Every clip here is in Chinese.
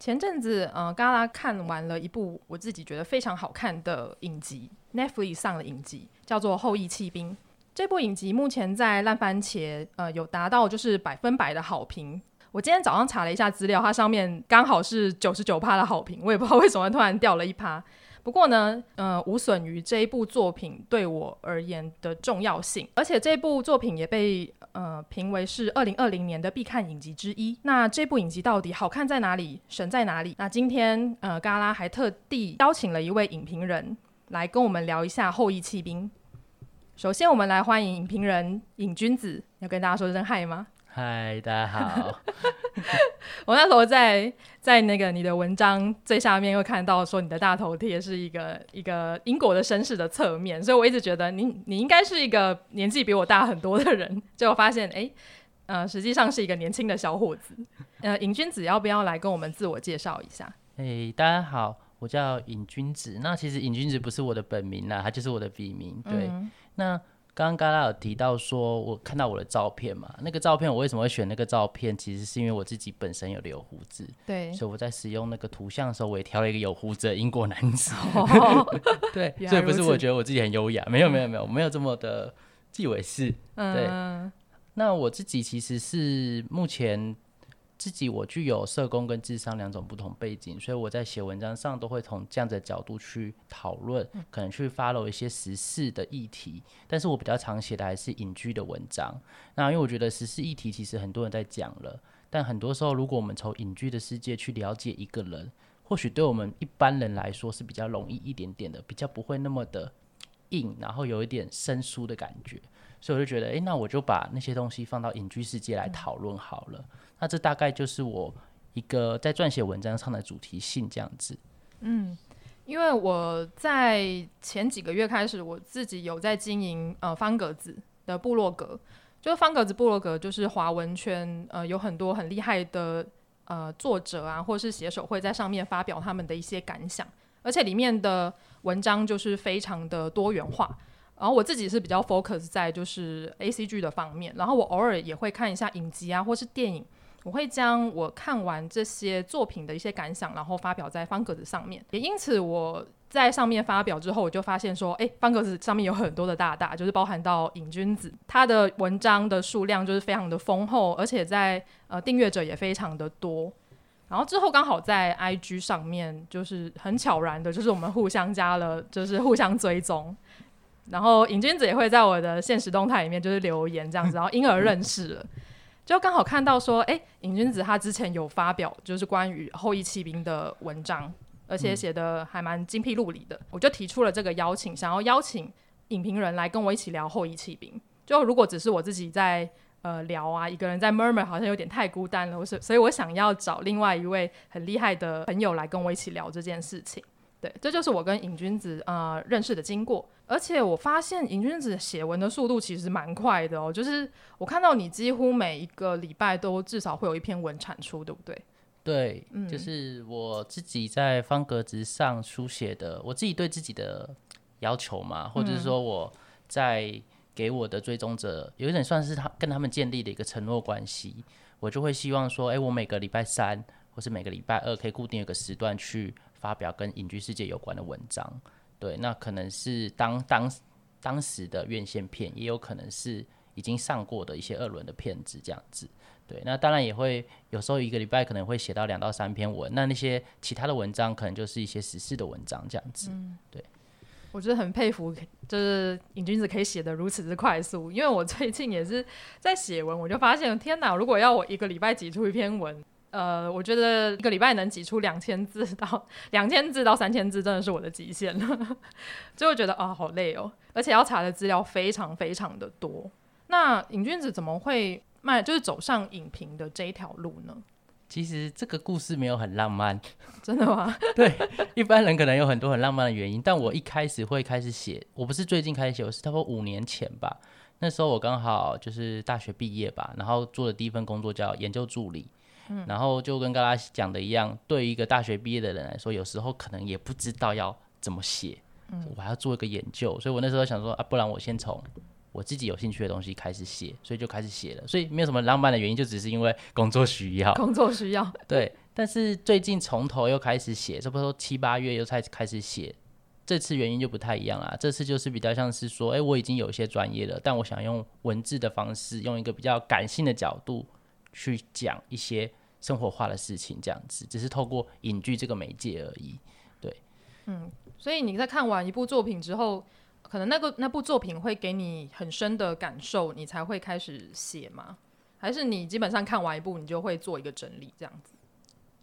前阵子，呃，嘎啦看完了一部我自己觉得非常好看的影集，Netflix 上的影集，叫做《后裔弃兵》。这部影集目前在烂番茄，呃，有达到就是百分百的好评。我今天早上查了一下资料，它上面刚好是九十九趴的好评，我也不知道为什么突然掉了一趴。不过呢，呃，无损于这一部作品对我而言的重要性，而且这部作品也被呃评为是二零二零年的必看影集之一。那这部影集到底好看在哪里，神在哪里？那今天呃，嘎拉还特地邀请了一位影评人来跟我们聊一下《后翼弃兵》。首先，我们来欢迎影评人瘾君子，要跟大家说声嗨吗？嗨，大家好。我那时候在在那个你的文章最下面又看到说你的大头贴是一个一个英国的绅士的侧面，所以我一直觉得你你应该是一个年纪比我大很多的人，结果发现哎，呃，实际上是一个年轻的小伙子。呃，瘾君子要不要来跟我们自我介绍一下？哎，大家好，我叫尹君子。那其实尹君子不是我的本名啦，他就是我的笔名。对，嗯、那。刚刚嘎拉有提到说，我看到我的照片嘛，那个照片我为什么会选那个照片？其实是因为我自己本身有留胡子，对，所以我在使用那个图像的时候，我也挑了一个有胡子的英国男子。哦、对，所以不是我觉得我自己很优雅，没有没有没有，没有这么的自以为是。对，嗯、那我自己其实是目前。自己我具有社工跟智商两种不同背景，所以我在写文章上都会从这样子的角度去讨论，可能去 follow 一些时事的议题。但是我比较常写的还是隐居的文章。那因为我觉得时事议题其实很多人在讲了，但很多时候如果我们从隐居的世界去了解一个人，或许对我们一般人来说是比较容易一点点的，比较不会那么的硬，然后有一点生疏的感觉。所以我就觉得，诶，那我就把那些东西放到隐居世界来讨论好了。那这大概就是我一个在撰写文章上的主题性这样子。嗯，因为我在前几个月开始，我自己有在经营呃方格子的部落格，就是方格子部落格，就是华文圈呃有很多很厉害的呃作者啊，或是写手会在上面发表他们的一些感想，而且里面的文章就是非常的多元化。然后我自己是比较 focus 在就是 ACG 的方面，然后我偶尔也会看一下影集啊，或是电影。我会将我看完这些作品的一些感想，然后发表在方格子上面。也因此，我在上面发表之后，我就发现说，哎，方格子上面有很多的大大，就是包含到瘾君子，他的文章的数量就是非常的丰厚，而且在呃订阅者也非常的多。然后之后刚好在 IG 上面，就是很悄然的，就是我们互相加了，就是互相追踪。然后瘾君子也会在我的现实动态里面就是留言这样子，然后因而认识了。就刚好看到说，哎，瘾君子他之前有发表就是关于后翼弃兵的文章，而且写的还蛮精辟入理的。我就提出了这个邀请，想要邀请影评人来跟我一起聊后翼弃兵。就如果只是我自己在呃聊啊，一个人在 murmur 好像有点太孤单了，我是所以我想要找另外一位很厉害的朋友来跟我一起聊这件事情。对，这就是我跟瘾君子呃认识的经过。而且我发现瘾君子写文的速度其实蛮快的哦，就是我看到你几乎每一个礼拜都至少会有一篇文产出，对不对？对，嗯，就是我自己在方格子上书写的，我自己对自己的要求嘛，或者是说我在给我的追踪者，有一点算是他跟他们建立的一个承诺关系，我就会希望说，哎，我每个礼拜三或是每个礼拜二可以固定一个时段去发表跟隐居世界有关的文章。对，那可能是当当当时的院线片，也有可能是已经上过的一些二轮的片子这样子。对，那当然也会有时候一个礼拜可能会写到两到三篇文，那那些其他的文章可能就是一些时事的文章这样子。嗯，对，我觉得很佩服，就是瘾君子可以写得如此之快速，因为我最近也是在写文，我就发现天哪，如果要我一个礼拜挤出一篇文。呃，我觉得一个礼拜能挤出两千字到两千字到三千字，真的是我的极限了。就会觉得啊，好累哦，而且要查的资料非常非常的多。那瘾君子怎么会卖，就是走上影评的这一条路呢？其实这个故事没有很浪漫，真的吗？对，一般人可能有很多很浪漫的原因，但我一开始会开始写，我不是最近开始写，我是差不多五年前吧。那时候我刚好就是大学毕业吧，然后做的第一份工作叫研究助理，嗯，然后就跟刚刚讲的一样，对于一个大学毕业的人来说，有时候可能也不知道要怎么写，嗯，我还要做一个研究，所以我那时候想说啊，不然我先从。我自己有兴趣的东西开始写，所以就开始写了，所以没有什么浪漫的原因，就只是因为工作需要。工作需要。对，但是最近从头又开始写，差不多七八月又才开始写，这次原因就不太一样啦。这次就是比较像是说，哎、欸，我已经有一些专业了，但我想用文字的方式，用一个比较感性的角度去讲一些生活化的事情，这样子，只是透过影剧这个媒介而已。对，嗯，所以你在看完一部作品之后。可能那个那部作品会给你很深的感受，你才会开始写吗？还是你基本上看完一部，你就会做一个整理这样子？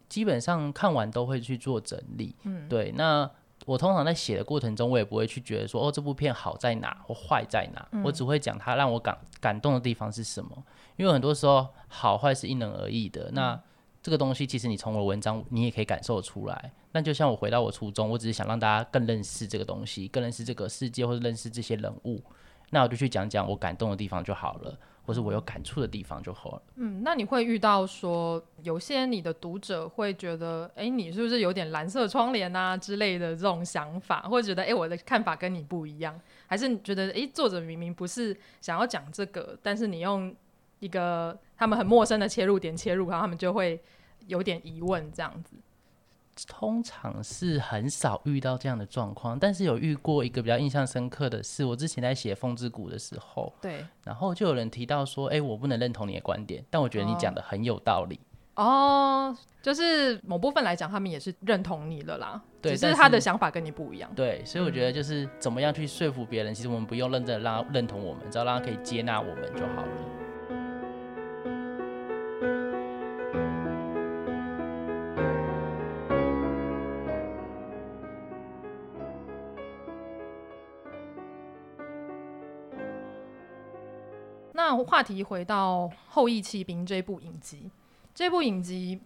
基本上看完都会去做整理。嗯，对。那我通常在写的过程中，我也不会去觉得说哦，这部片好在哪或坏在哪，嗯，我只会讲它让我感感动的地方是什么。因为很多时候好坏是因人而异的。嗯，那这个东西其实你从我的文章你也可以感受出来。那就像我回到我初衷，我只是想让大家更认识这个东西，更认识这个世界，或者认识这些人物。那我就去讲讲我感动的地方就好了，或是我有感触的地方就好了。嗯，那你会遇到说有些你的读者会觉得，哎，你是不是有点蓝色窗帘啊之类的这种想法，或者觉得，哎，我的看法跟你不一样，还是你觉得，哎，作者明明不是想要讲这个，但是你用一个他们很陌生的切入点切入，然后他们就会。有点疑问，这样子，通常是很少遇到这样的状况，但是有遇过一个比较印象深刻的是，我之前在写《风之谷》的时候，对，然后就有人提到说，哎、欸，我不能认同你的观点，但我觉得你讲的很有道理。哦，就是某部分来讲，他们也是认同你了啦，对，只是他的想法跟你不一样。对，所以我觉得就是怎么样去说服别人，其实我们不用认真让他认同我们，只要让他可以接纳我们就好了。话题回到《后翼弃兵》这部影集，这部影集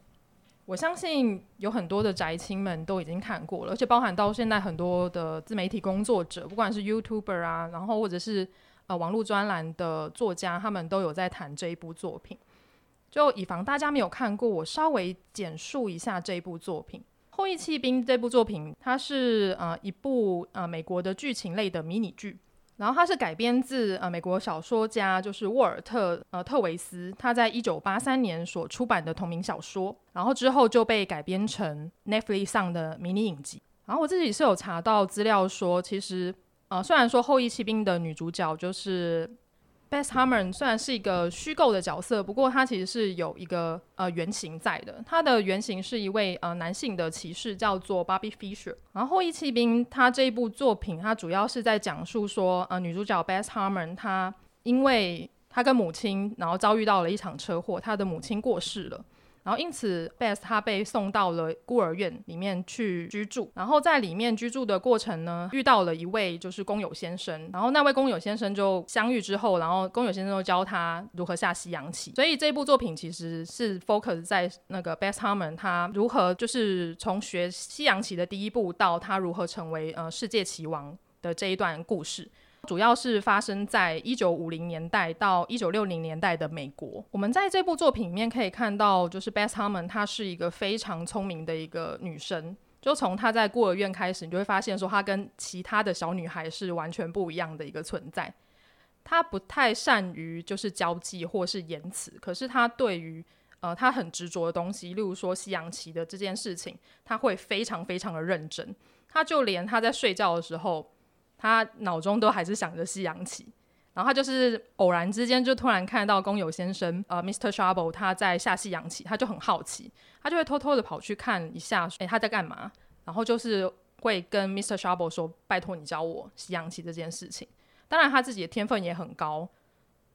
我相信有很多的宅青们都已经看过了，而且包含到现在很多的自媒体工作者，不管是 YouTuber 啊，然后或者是呃网络专栏的作家，他们都有在谈这一部作品。就以防大家没有看过，我稍微简述一下这部作品，《后翼弃兵》这部作品，它是呃一部呃美国的剧情类的迷你剧。然后它是改编自呃美国小说家就是沃尔特呃特维斯他在一九八三年所出版的同名小说，然后之后就被改编成 Netflix 上的迷你影集。然后我自己是有查到资料说，其实呃虽然说后裔骑兵的女主角就是。Beth Harmon 虽然是一个虚构的角色，不过他其实是有一个呃原型在的。他的原型是一位呃男性的骑士，叫做 Bobby Fisher。然后《后翼弃兵》他这一部作品，他主要是在讲述说，呃女主角 Beth Harmon 她因为她跟母亲，然后遭遇到了一场车祸，她的母亲过世了。然后因此，Beth 她被送到了孤儿院里面去居住。然后在里面居住的过程呢，遇到了一位就是工友先生。然后那位工友先生就相遇之后，然后工友先生就教他如何下西洋棋。所以这部作品其实是 focus 在那个 Beth Harmon 他如何就是从学西洋棋的第一步到他如何成为呃世界棋王的这一段故事。主要是发生在一九五零年代到一九六零年代的美国。我们在这部作品里面可以看到，就是 Beth Harmon 她是一个非常聪明的一个女生。就从她在孤儿院开始，你就会发现说，她跟其他的小女孩是完全不一样的一个存在。她不太善于就是交际或是言辞，可是她对于呃她很执着的东西，例如说西洋棋的这件事情，她会非常非常的认真。她就连她在睡觉的时候。他脑中都还是想着西洋棋，然后他就是偶然之间就突然看到工友先生，呃，Mr. Sharple 他在下西洋棋，他就很好奇，他就会偷偷的跑去看一下，诶，他在干嘛？然后就是会跟 Mr. Sharple 说，拜托你教我西洋棋这件事情。当然他自己的天分也很高，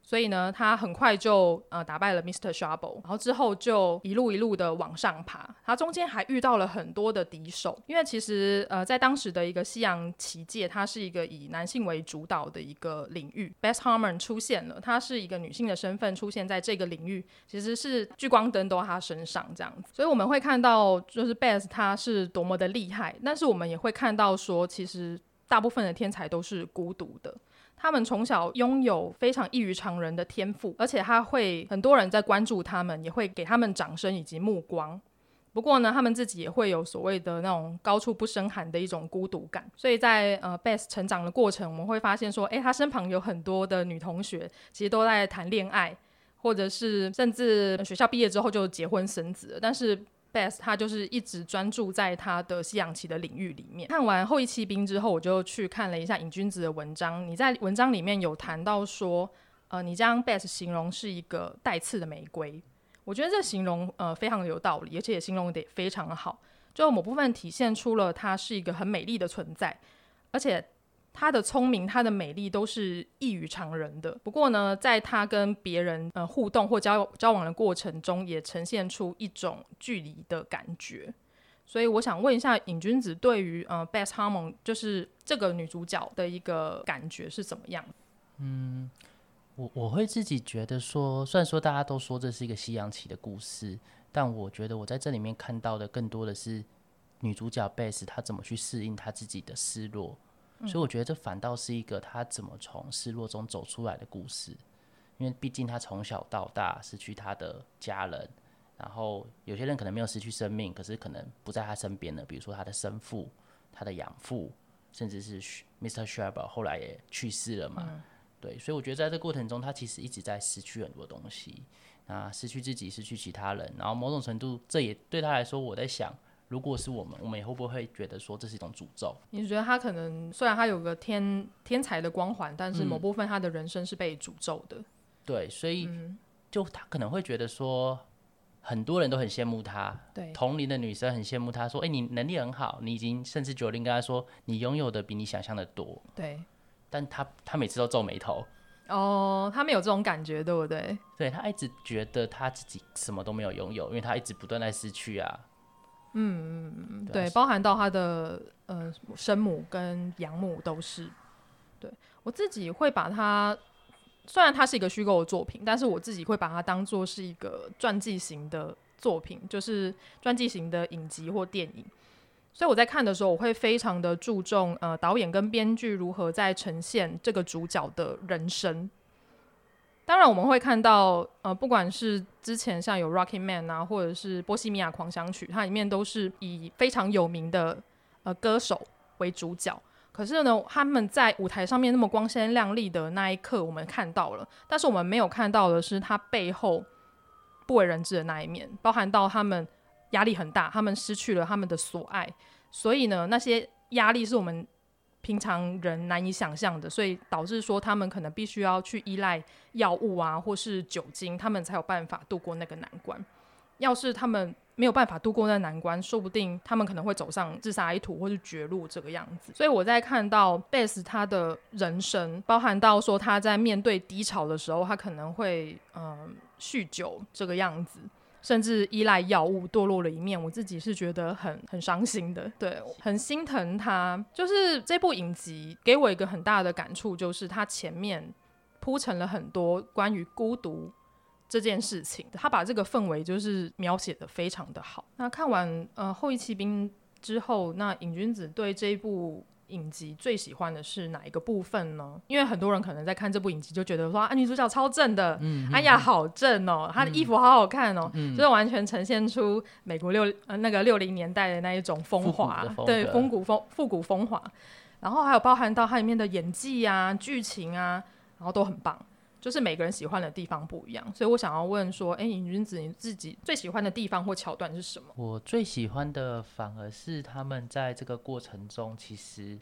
所以呢，他很快就呃打败了 Mr. Shovel，然后之后就一路一路的往上爬。他中间还遇到了很多的敌手，因为其实呃在当时的一个西洋棋界，它是一个以男性为主导的一个领域。Best Harmon 出现了，她是一个女性的身份出现在这个领域，其实是聚光灯都在她身上这样子。所以我们会看到，就是 Beth 她是多么的厉害，但是我们也会看到说，其实大部分的天才都是孤独的。他们从小拥有非常异于常人的天赋，而且他会很多人在关注他们，也会给他们掌声以及目光。不过呢，他们自己也会有所谓的那种高处不胜寒的一种孤独感。所以在呃 Beth 成长的过程，我们会发现说，诶，他身旁有很多的女同学，其实都在谈恋爱，或者是甚至学校毕业之后就结婚生子了，但是。Beth 他就是一直专注在他的西洋棋的领域里面。看完《后一期兵》之后，我就去看了一下尹君子的文章。你在文章里面有谈到说，呃，你将 Beth 形容是一个带刺的玫瑰。我觉得这形容呃非常的有道理，而且也形容得非常的好，就某部分体现出了它是一个很美丽的存在，而且。她的聪明，她的美丽都是异于常人的。不过呢，在她跟别人呃互动或交交往的过程中，也呈现出一种距离的感觉。所以我想问一下瘾君子，对于呃，Best Harmon 就是这个女主角的一个感觉是怎么样？嗯，我我会自己觉得说，虽然说大家都说这是一个西洋棋的故事，但我觉得我在这里面看到的更多的是女主角 Beth 她怎么去适应她自己的失落。所以我觉得这反倒是一个他怎么从失落中走出来的故事，因为毕竟他从小到大失去他的家人，然后有些人可能没有失去生命，可是可能不在他身边了，比如说他的生父、他的养父，甚至是 Mr. Sherber 后来也去世了嘛。对，所以我觉得在这过程中，他其实一直在失去很多东西，啊，失去自己，失去其他人，然后某种程度，这也对他来说，我在想。如果是我们，我们也会不会觉得说这是一种诅咒？你觉得他可能虽然他有个天天才的光环，但是某部分他的人生是被诅咒的。嗯、对，所以就他可能会觉得说，很多人都很羡慕他，对，同龄的女生很羡慕他，说，哎、欸，你能力很好，你已经甚至九零跟他说，你拥有的比你想象的多。对，但他他每次都皱眉头。哦，他没有这种感觉，对不对？对，他一直觉得他自己什么都没有拥有，因为他一直不断在失去啊。嗯嗯嗯，对，包含到他的呃生母跟养母都是。对，我自己会把它，虽然它是一个虚构的作品，但是我自己会把它当做是一个传记型的作品，就是传记型的影集或电影。所以我在看的时候，我会非常的注重呃导演跟编剧如何在呈现这个主角的人生。当然，我们会看到，呃，不管是之前像有《Rocky Man》啊，或者是《波西米亚狂想曲》，它里面都是以非常有名的呃歌手为主角。可是呢，他们在舞台上面那么光鲜亮丽的那一刻，我们看到了，但是我们没有看到的是他背后不为人知的那一面，包含到他们压力很大，他们失去了他们的所爱，所以呢，那些压力是我们。平常人难以想象的，所以导致说他们可能必须要去依赖药物啊，或是酒精，他们才有办法度过那个难关。要是他们没有办法度过那难关，说不定他们可能会走上自杀一途或是绝路这个样子。所以我在看到 Beth 他的人生，包含到说他在面对低潮的时候，他可能会嗯、酗酒这个样子。甚至依赖药物堕落了一面，我自己是觉得很很伤心的，对，很心疼他。就是这部影集给我一个很大的感触，就是他前面铺陈了很多关于孤独这件事情，他把这个氛围就是描写的非常的好。那看完呃后翼弃兵之后，那瘾君子对这一部。影集最喜欢的是哪一个部分呢？因为很多人可能在看这部影集就觉得说啊，女主角超正的，嗯、哎呀，好正哦，她的衣服好好看哦，嗯、就是完全呈现出美国六呃那个六零年代的那一种风华，对，风古风复古风华，然后还有包含到它里面的演技啊、剧情啊，然后都很棒。就是每个人喜欢的地方不一样，所以我想要问说，哎、欸，瘾君子你自己最喜欢的地方或桥段是什么？我最喜欢的反而是他们在这个过程中其实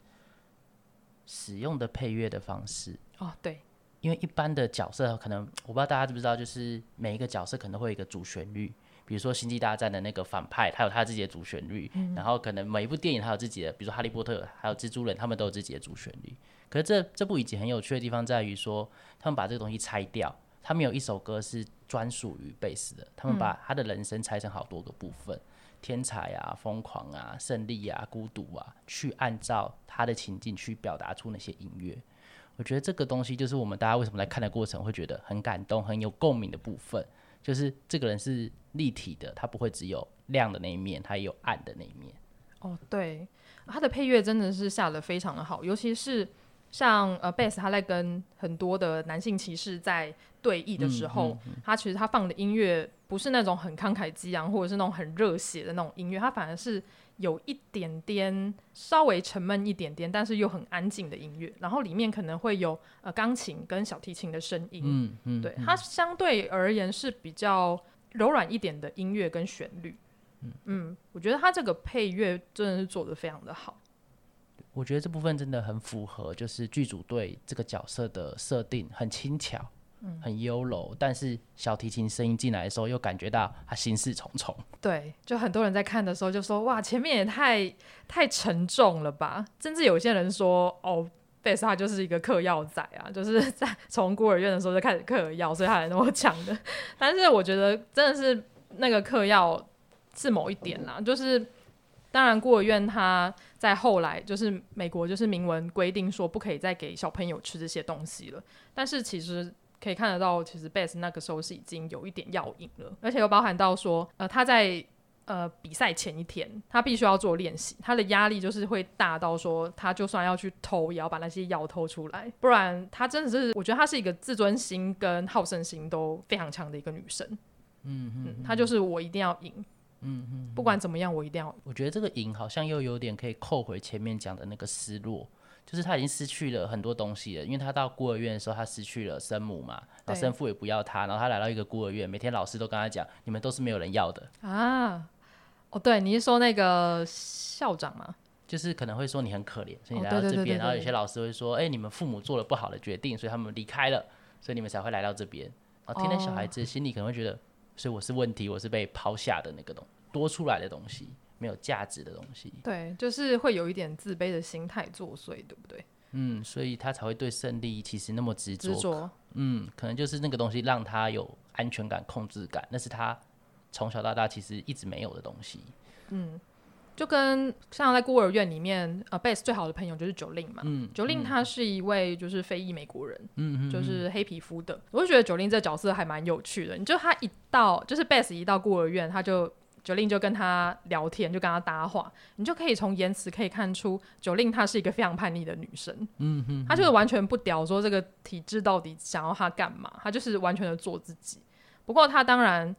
使用的配乐的方式。哦，对，因为一般的角色可能我不知道大家知不知道，就是每一个角色可能会有一个主旋律，比如说《星际大战》的那个反派，他有他自己的主旋律，嗯、然后可能每一部电影他有自己的，比如说《哈利波特》还有《蜘蛛人》，他们都有自己的主旋律。可是这这部影集很有趣的地方在于说，他们把这个东西拆掉，他们有一首歌是专属于贝斯的，他们把他的人生拆成好多个部分，嗯、天才啊、疯狂啊、胜利啊、孤独啊，去按照他的情境去表达出那些音乐。我觉得这个东西就是我们大家为什么来看的过程会觉得很感动、很有共鸣的部分，就是这个人是立体的，他不会只有亮的那一面，他也有暗的那一面。哦，对，他的配乐真的是下得非常的好，尤其是像呃贝斯他在跟很多的男性骑士在对弈的时候，嗯嗯。嗯、他其实他放的音乐不是那种很慷慨激昂或者是那种很热血的那种音乐，他反而是。有一点点稍微沉闷一点点，但是又很安静的音乐，然后里面可能会有呃钢琴跟小提琴的声音，嗯嗯，对，它相对而言是比较柔软一点的音乐跟旋律，嗯。嗯，我觉得他这个配乐真的是做得非常的好，我觉得这部分真的很符合，就是剧组对这个角色的设定很轻巧。很优柔，但是小提琴声音进来的时候，又感觉到他心事重重。对，就很多人在看的时候就说：“哇，前面也太太沉重了吧？”甚至有些人说：“哦，贝斯他就是一个嗑药仔啊，就是在从孤儿院的时候就开始嗑药，所以他才那么强的。”但是我觉得真的是那个嗑药是某一点啦，就是当然孤儿院他在后来就是美国就是明文规定说不可以再给小朋友吃这些东西了，但是其实。可以看得到，其实贝斯那个时候是已经有一点药瘾了，而且又包含到说，呃，他在呃比赛前一天，他必须要做练习，他的压力就是会大到说，他就算要去偷，也要把那些药偷出来，不然他真的是，我觉得他是一个自尊心跟好胜心都非常强的一个女生。嗯嗯，嗯，他就是我一定要赢。嗯嗯，不管怎么样，我一定要。我觉得这个赢好像又有点可以扣回前面讲的那个失落。就是他已经失去了很多东西了，因为他到孤儿院的时候，他失去了生母嘛，然后生父也不要他，然后他来到一个孤儿院，每天老师都跟他讲，你们都是没有人要的啊。哦，对，你是说那个校长吗？就是可能会说你很可怜，所以你来到这边，然后有些老师会说，哎、欸，你们父母做了不好的决定，所以他们离开了，所以你们才会来到这边。然后天天小孩子心里可能会觉得，所以我是问题，我是被抛下的那个东多出来的东西。没有价值的东西，对，就是会有一点自卑的心态作祟，对不对？嗯，所以他才会对胜利其实那么执着。执着，嗯，可能就是那个东西让他有安全感、控制感，那是他从小到大其实一直没有的东西。嗯，就跟像在孤儿院里面，呃贝斯最好的朋友就是九令嘛。嗯，九令他是一位就是非裔美国人，嗯，就是黑皮肤的。我就觉得九令这个角色还蛮有趣的。你就他一到，就是贝斯一到孤儿院，他就。九令就跟他聊天，就跟他搭话，你就可以从言辞可以看出，九令她是一个非常叛逆的女生。嗯哼，她就是完全不屌说这个体制到底想要她干嘛，她就是完全的做自己。不过她当然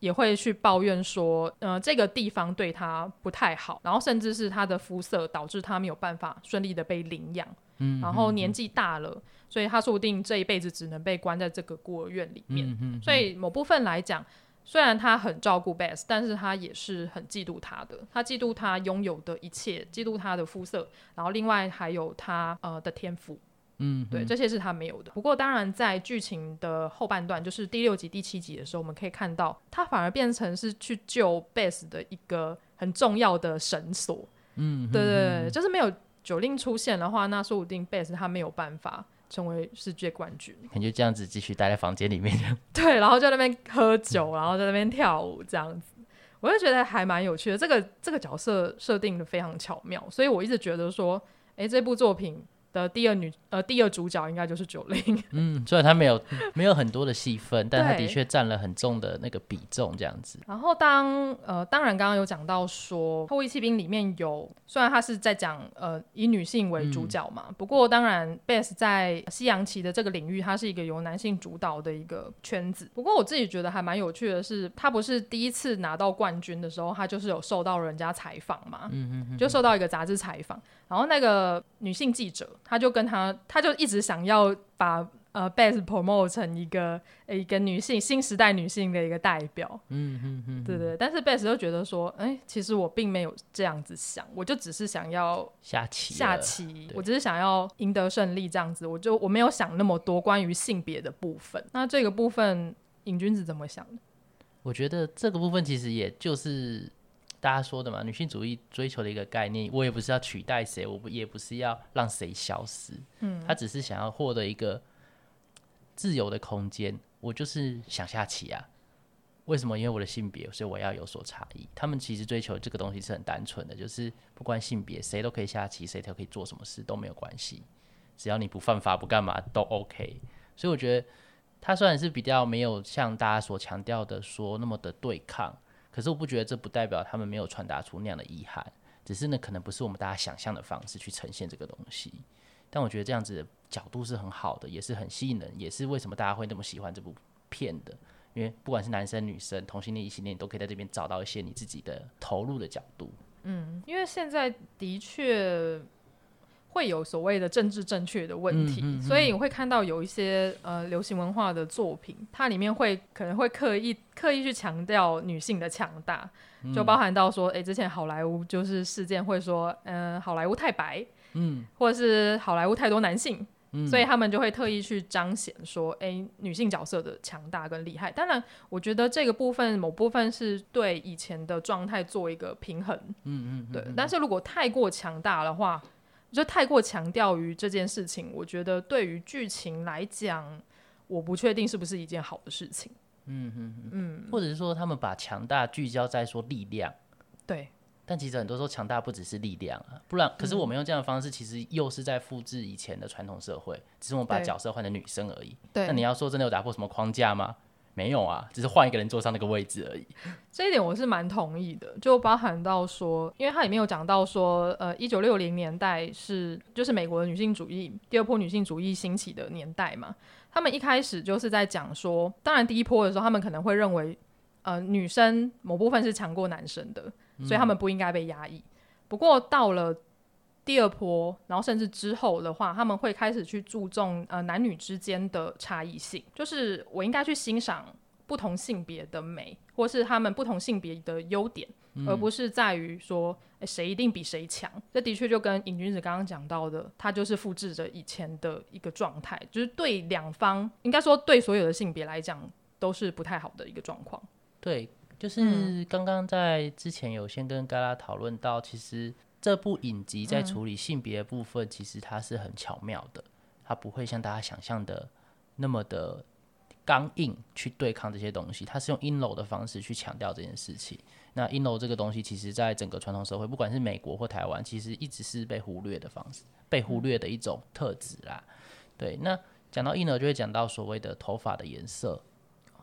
也会去抱怨说，呃，这个地方对他不太好，然后甚至是他的肤色导致他没有办法顺利的被领养。嗯，然后年纪大了，所以他说不定这一辈子只能被关在这个孤儿院里面。嗯，所以某部分来讲。虽然他很照顾 Bess，但是他也是很嫉妒他的。他嫉妒他拥有的一切，嫉妒他的肤色，然后另外还有他呃的天赋。嗯，对，这些是他没有的。不过当然，在剧情的后半段，就是第六集、第七集的时候，我们可以看到他反而变成是去救 Beth 的一个很重要的绳索。嗯，对对对，就是没有九令出现的话，那说不定 Beth 他没有办法。成为世界冠军，感觉这样子继续待在房间里面，对，然后在那边喝酒，然后在那边跳舞，这样子，我就觉得还蛮有趣的。这个这个角色设定的非常巧妙，所以我一直觉得说，哎，这部作品。的第二女呃，第二主角应该就是九零。嗯，虽然他没有 没有很多的戏份，但他的确占了很重的那个比重，这样子。然后当呃，当然刚刚有讲到说《后翼弃兵》里面有，虽然他是在讲呃以女性为主角嘛，嗯、不过当然贝斯在西洋棋的这个领域，它是一个由男性主导的一个圈子。不过我自己觉得还蛮有趣的是，他不是第一次拿到冠军的时候，他就是有受到人家采访嘛，嗯嗯嗯，就受到一个杂志采访，然后那个女性记者。她就跟他，她就一直想要把呃 Beth promote 成一个一个女性新时代女性的一个代表，嗯嗯嗯，对对。但是 Beth 就觉得说，哎、欸，其实我并没有这样子想，我就只是想要下棋，下棋，我只是想要赢得胜利这样子，我就我没有想那么多关于性别的部分。那这个部分，瘾君子怎么想的？我觉得这个部分其实也就是大家说的嘛，女性主义追求的一个概念。我也不是要取代谁，我不也不是要让谁消失，嗯，他只是想要获得一个自由的空间。我就是想下棋啊，为什么？因为我的性别，所以我要有所差异。他们其实追求这个东西是很单纯的，就是不管性别，谁都可以下棋，谁都可以做什么事都没有关系，只要你不犯法不干嘛都 OK。所以我觉得。他虽然是比较没有像大家所强调的说那么的对抗，可是我不觉得这不代表他们没有传达出那样的遗憾，只是呢可能不是我们大家想象的方式去呈现这个东西。但我觉得这样子的角度是很好的，也是很吸引人，也是为什么大家会那么喜欢这部片的。因为不管是男生女生、同性恋异性恋，都可以在这边找到一些你自己的投入的角度。嗯，因为现在的确。会有所谓的政治正确的问题，嗯嗯嗯、所以你会看到有一些呃流行文化的作品，它里面会可能会刻意刻意去强调女性的强大，就包含到说，诶、欸，之前好莱坞就是事件会说，嗯、呃，好莱坞太白，嗯，或者是好莱坞太多男性，嗯、所以他们就会特意去彰显说，哎、欸，女性角色的强大跟厉害。当然，我觉得这个部分某部分是对以前的状态做一个平衡，嗯嗯对。但是如果太过强大的话，就太过强调于这件事情，我觉得对于剧情来讲，我不确定是不是一件好的事情。嗯嗯嗯，或者是说他们把强大聚焦在说力量，对。但其实很多时候强大不只是力量啊，不然可是我们用这样的方式，其实又是在复制以前的传统社会，只是我们把角色换成女生而已。对。那你要说真的有打破什么框架吗？没有啊，只是换一个人坐上那个位置而已。这一点我是蛮同意的，就包含到说，因为它里面有讲到说，呃，一九六零年代是就是美国的女性主义第二波女性主义兴起的年代嘛。他们一开始就是在讲说，当然第一波的时候，他们可能会认为，呃，女生某部分是强过男生的，所以他们不应该被压抑。嗯、不过到了第二波，然后甚至之后的话，他们会开始去注重呃男女之间的差异性，就是我应该去欣赏不同性别的美，或是他们不同性别的优点，嗯、而不是在于说谁一定比谁强。这的确就跟尹君子刚刚讲到的，他就是复制着以前的一个状态，就是对两方，应该说对所有的性别来讲都是不太好的一个状况。对，就是刚刚在之前有先跟嘎拉讨论到，其实。这部影集在处理性别的部分，其实它是很巧妙的，它不会像大家想象的那么的刚硬去对抗这些东西，它是用阴柔的方式去强调这件事情。那阴柔这个东西，其实在整个传统社会，不管是美国或台湾，其实一直是被忽略的方式，被忽略的一种特质啦。对，那讲到阴柔，就会讲到所谓的头发的颜色。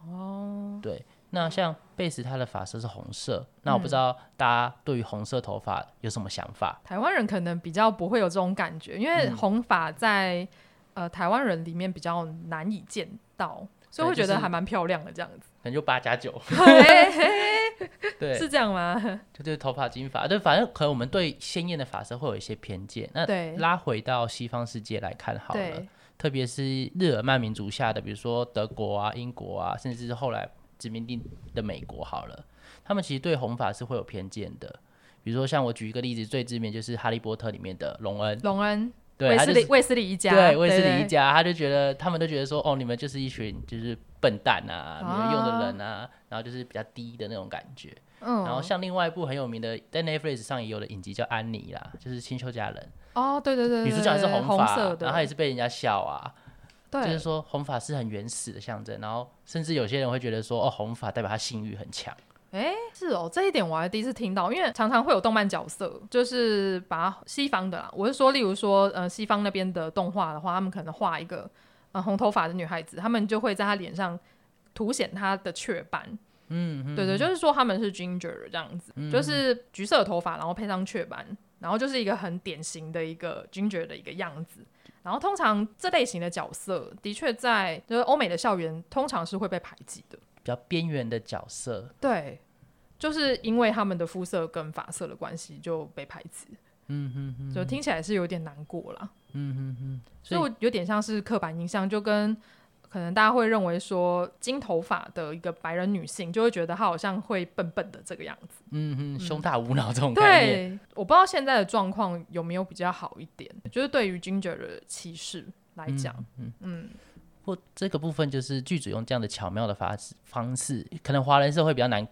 哦，对。那像贝斯他的发色是红色，那我不知道大家对于红色头发有什么想法？台湾人可能比较不会有这种感觉，因为红发在、嗯、呃台湾人里面比较难以见到，所以会觉得还蛮漂亮的这样子。可能就八加九 对，是这样吗？就对头发金发，对，反正可能我们对鲜艳的发色会有一些偏见。那拉回到西方世界来看好了，特别是日耳曼民族下的，比如说德国啊、英国啊，甚至是后来。殖民地的美国好了，他们其实对红发是会有偏见的。比如说，像我举一个例子，最知名就是《哈利波特》里面的隆恩。隆恩，对，卫斯理，卫斯理一家，对，卫斯理一家，他就觉得他们都觉得说，哦，你们就是一群就是笨蛋啊，没有用的人啊，然后就是比较低的那种感觉。嗯。然后像另外一部很有名的，在 Netflix 上也有的影集叫《安妮》啦，就是《新秀佳人》。哦，对对对，女主角也是红发，色的，然后也是被人家笑啊。对就是说红发是很原始的象征，然后甚至有些人会觉得说，哦，红发代表他性欲很强。哎，是哦，这一点我还第一次听到，因为常常会有动漫角色，就是把西方的啦，我是说，例如说，呃，西方那边的动画的话，他们可能画一个呃红头发的女孩子，他们就会在她脸上凸显她的雀斑。嗯，嗯对对，就是说他们是 ginger 这样子，嗯、就是橘色的头发，然后配上雀斑，然后就是一个很典型的一个 ginger 的一个样子。然后通常这类型的角色的确在就是欧美的校园通常是会被排挤的，比较边缘的角色。对，就是因为他们的肤色跟发色的关系就被排挤。嗯哼哼，就听起来是有点难过啦。嗯哼哼，所以我有点像是刻板印象，就跟。可能大家会认为说金头发的一个白人女性，就会觉得她好像会笨笨的这个样子，嗯哼，胸大无脑这种概念。对，我不知道现在的状况有没有比较好一点，就是对于 Ginger 的歧视来讲，嗯嗯，嗯或这个部分就是剧组用这样的巧妙的方式方式，可能华人社会比较难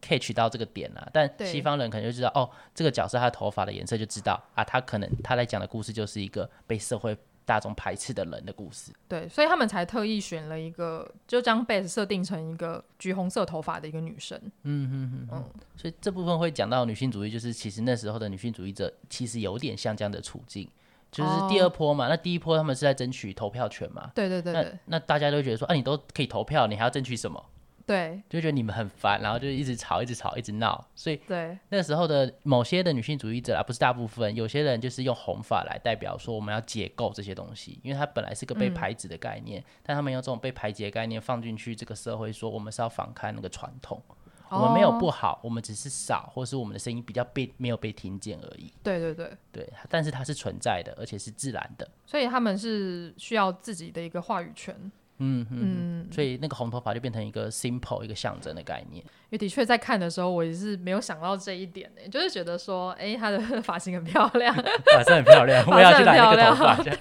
catch 到这个点啊，但西方人可能就知道哦，这个角色他头发的颜色就知道啊，他可能他在讲的故事就是一个被社会。大众排斥的人的故事，对，所以他们才特意选了一个，就将 Beth 设定成一个橘红色头发的一个女生。嗯嗯嗯嗯。所以这部分会讲到女性主义，就是其实那时候的女性主义者其实有点像这样的处境，就是第二波嘛。哦、那第一波他们是在争取投票权嘛？对对对，对。那那大家都觉得说，啊，你都可以投票，你还要争取什么？对，就觉得你们很烦，然后就一直吵，一直吵，一直闹。所以，对那时候的某些的女性主义者啊，不是大部分，有些人就是用红法来代表说我们要解构这些东西，因为它本来是个被排挤的概念，嗯、但他们用这种被排挤的概念放进去这个社会，说我们是要反抗那个传统，哦、我们没有不好，我们只是少，或是我们的声音比较被没有被听见而已。对对对对，但是它是存在的，而且是自然的，所以他们是需要自己的一个话语权。嗯嗯，所以那个红头发就变成一个 simple 一个象征的概念。因为的确在看的时候，我也是没有想到这一点呢，就是觉得说，哎、欸，他的发型很漂亮，发色很漂亮，我要去染一个头发，对，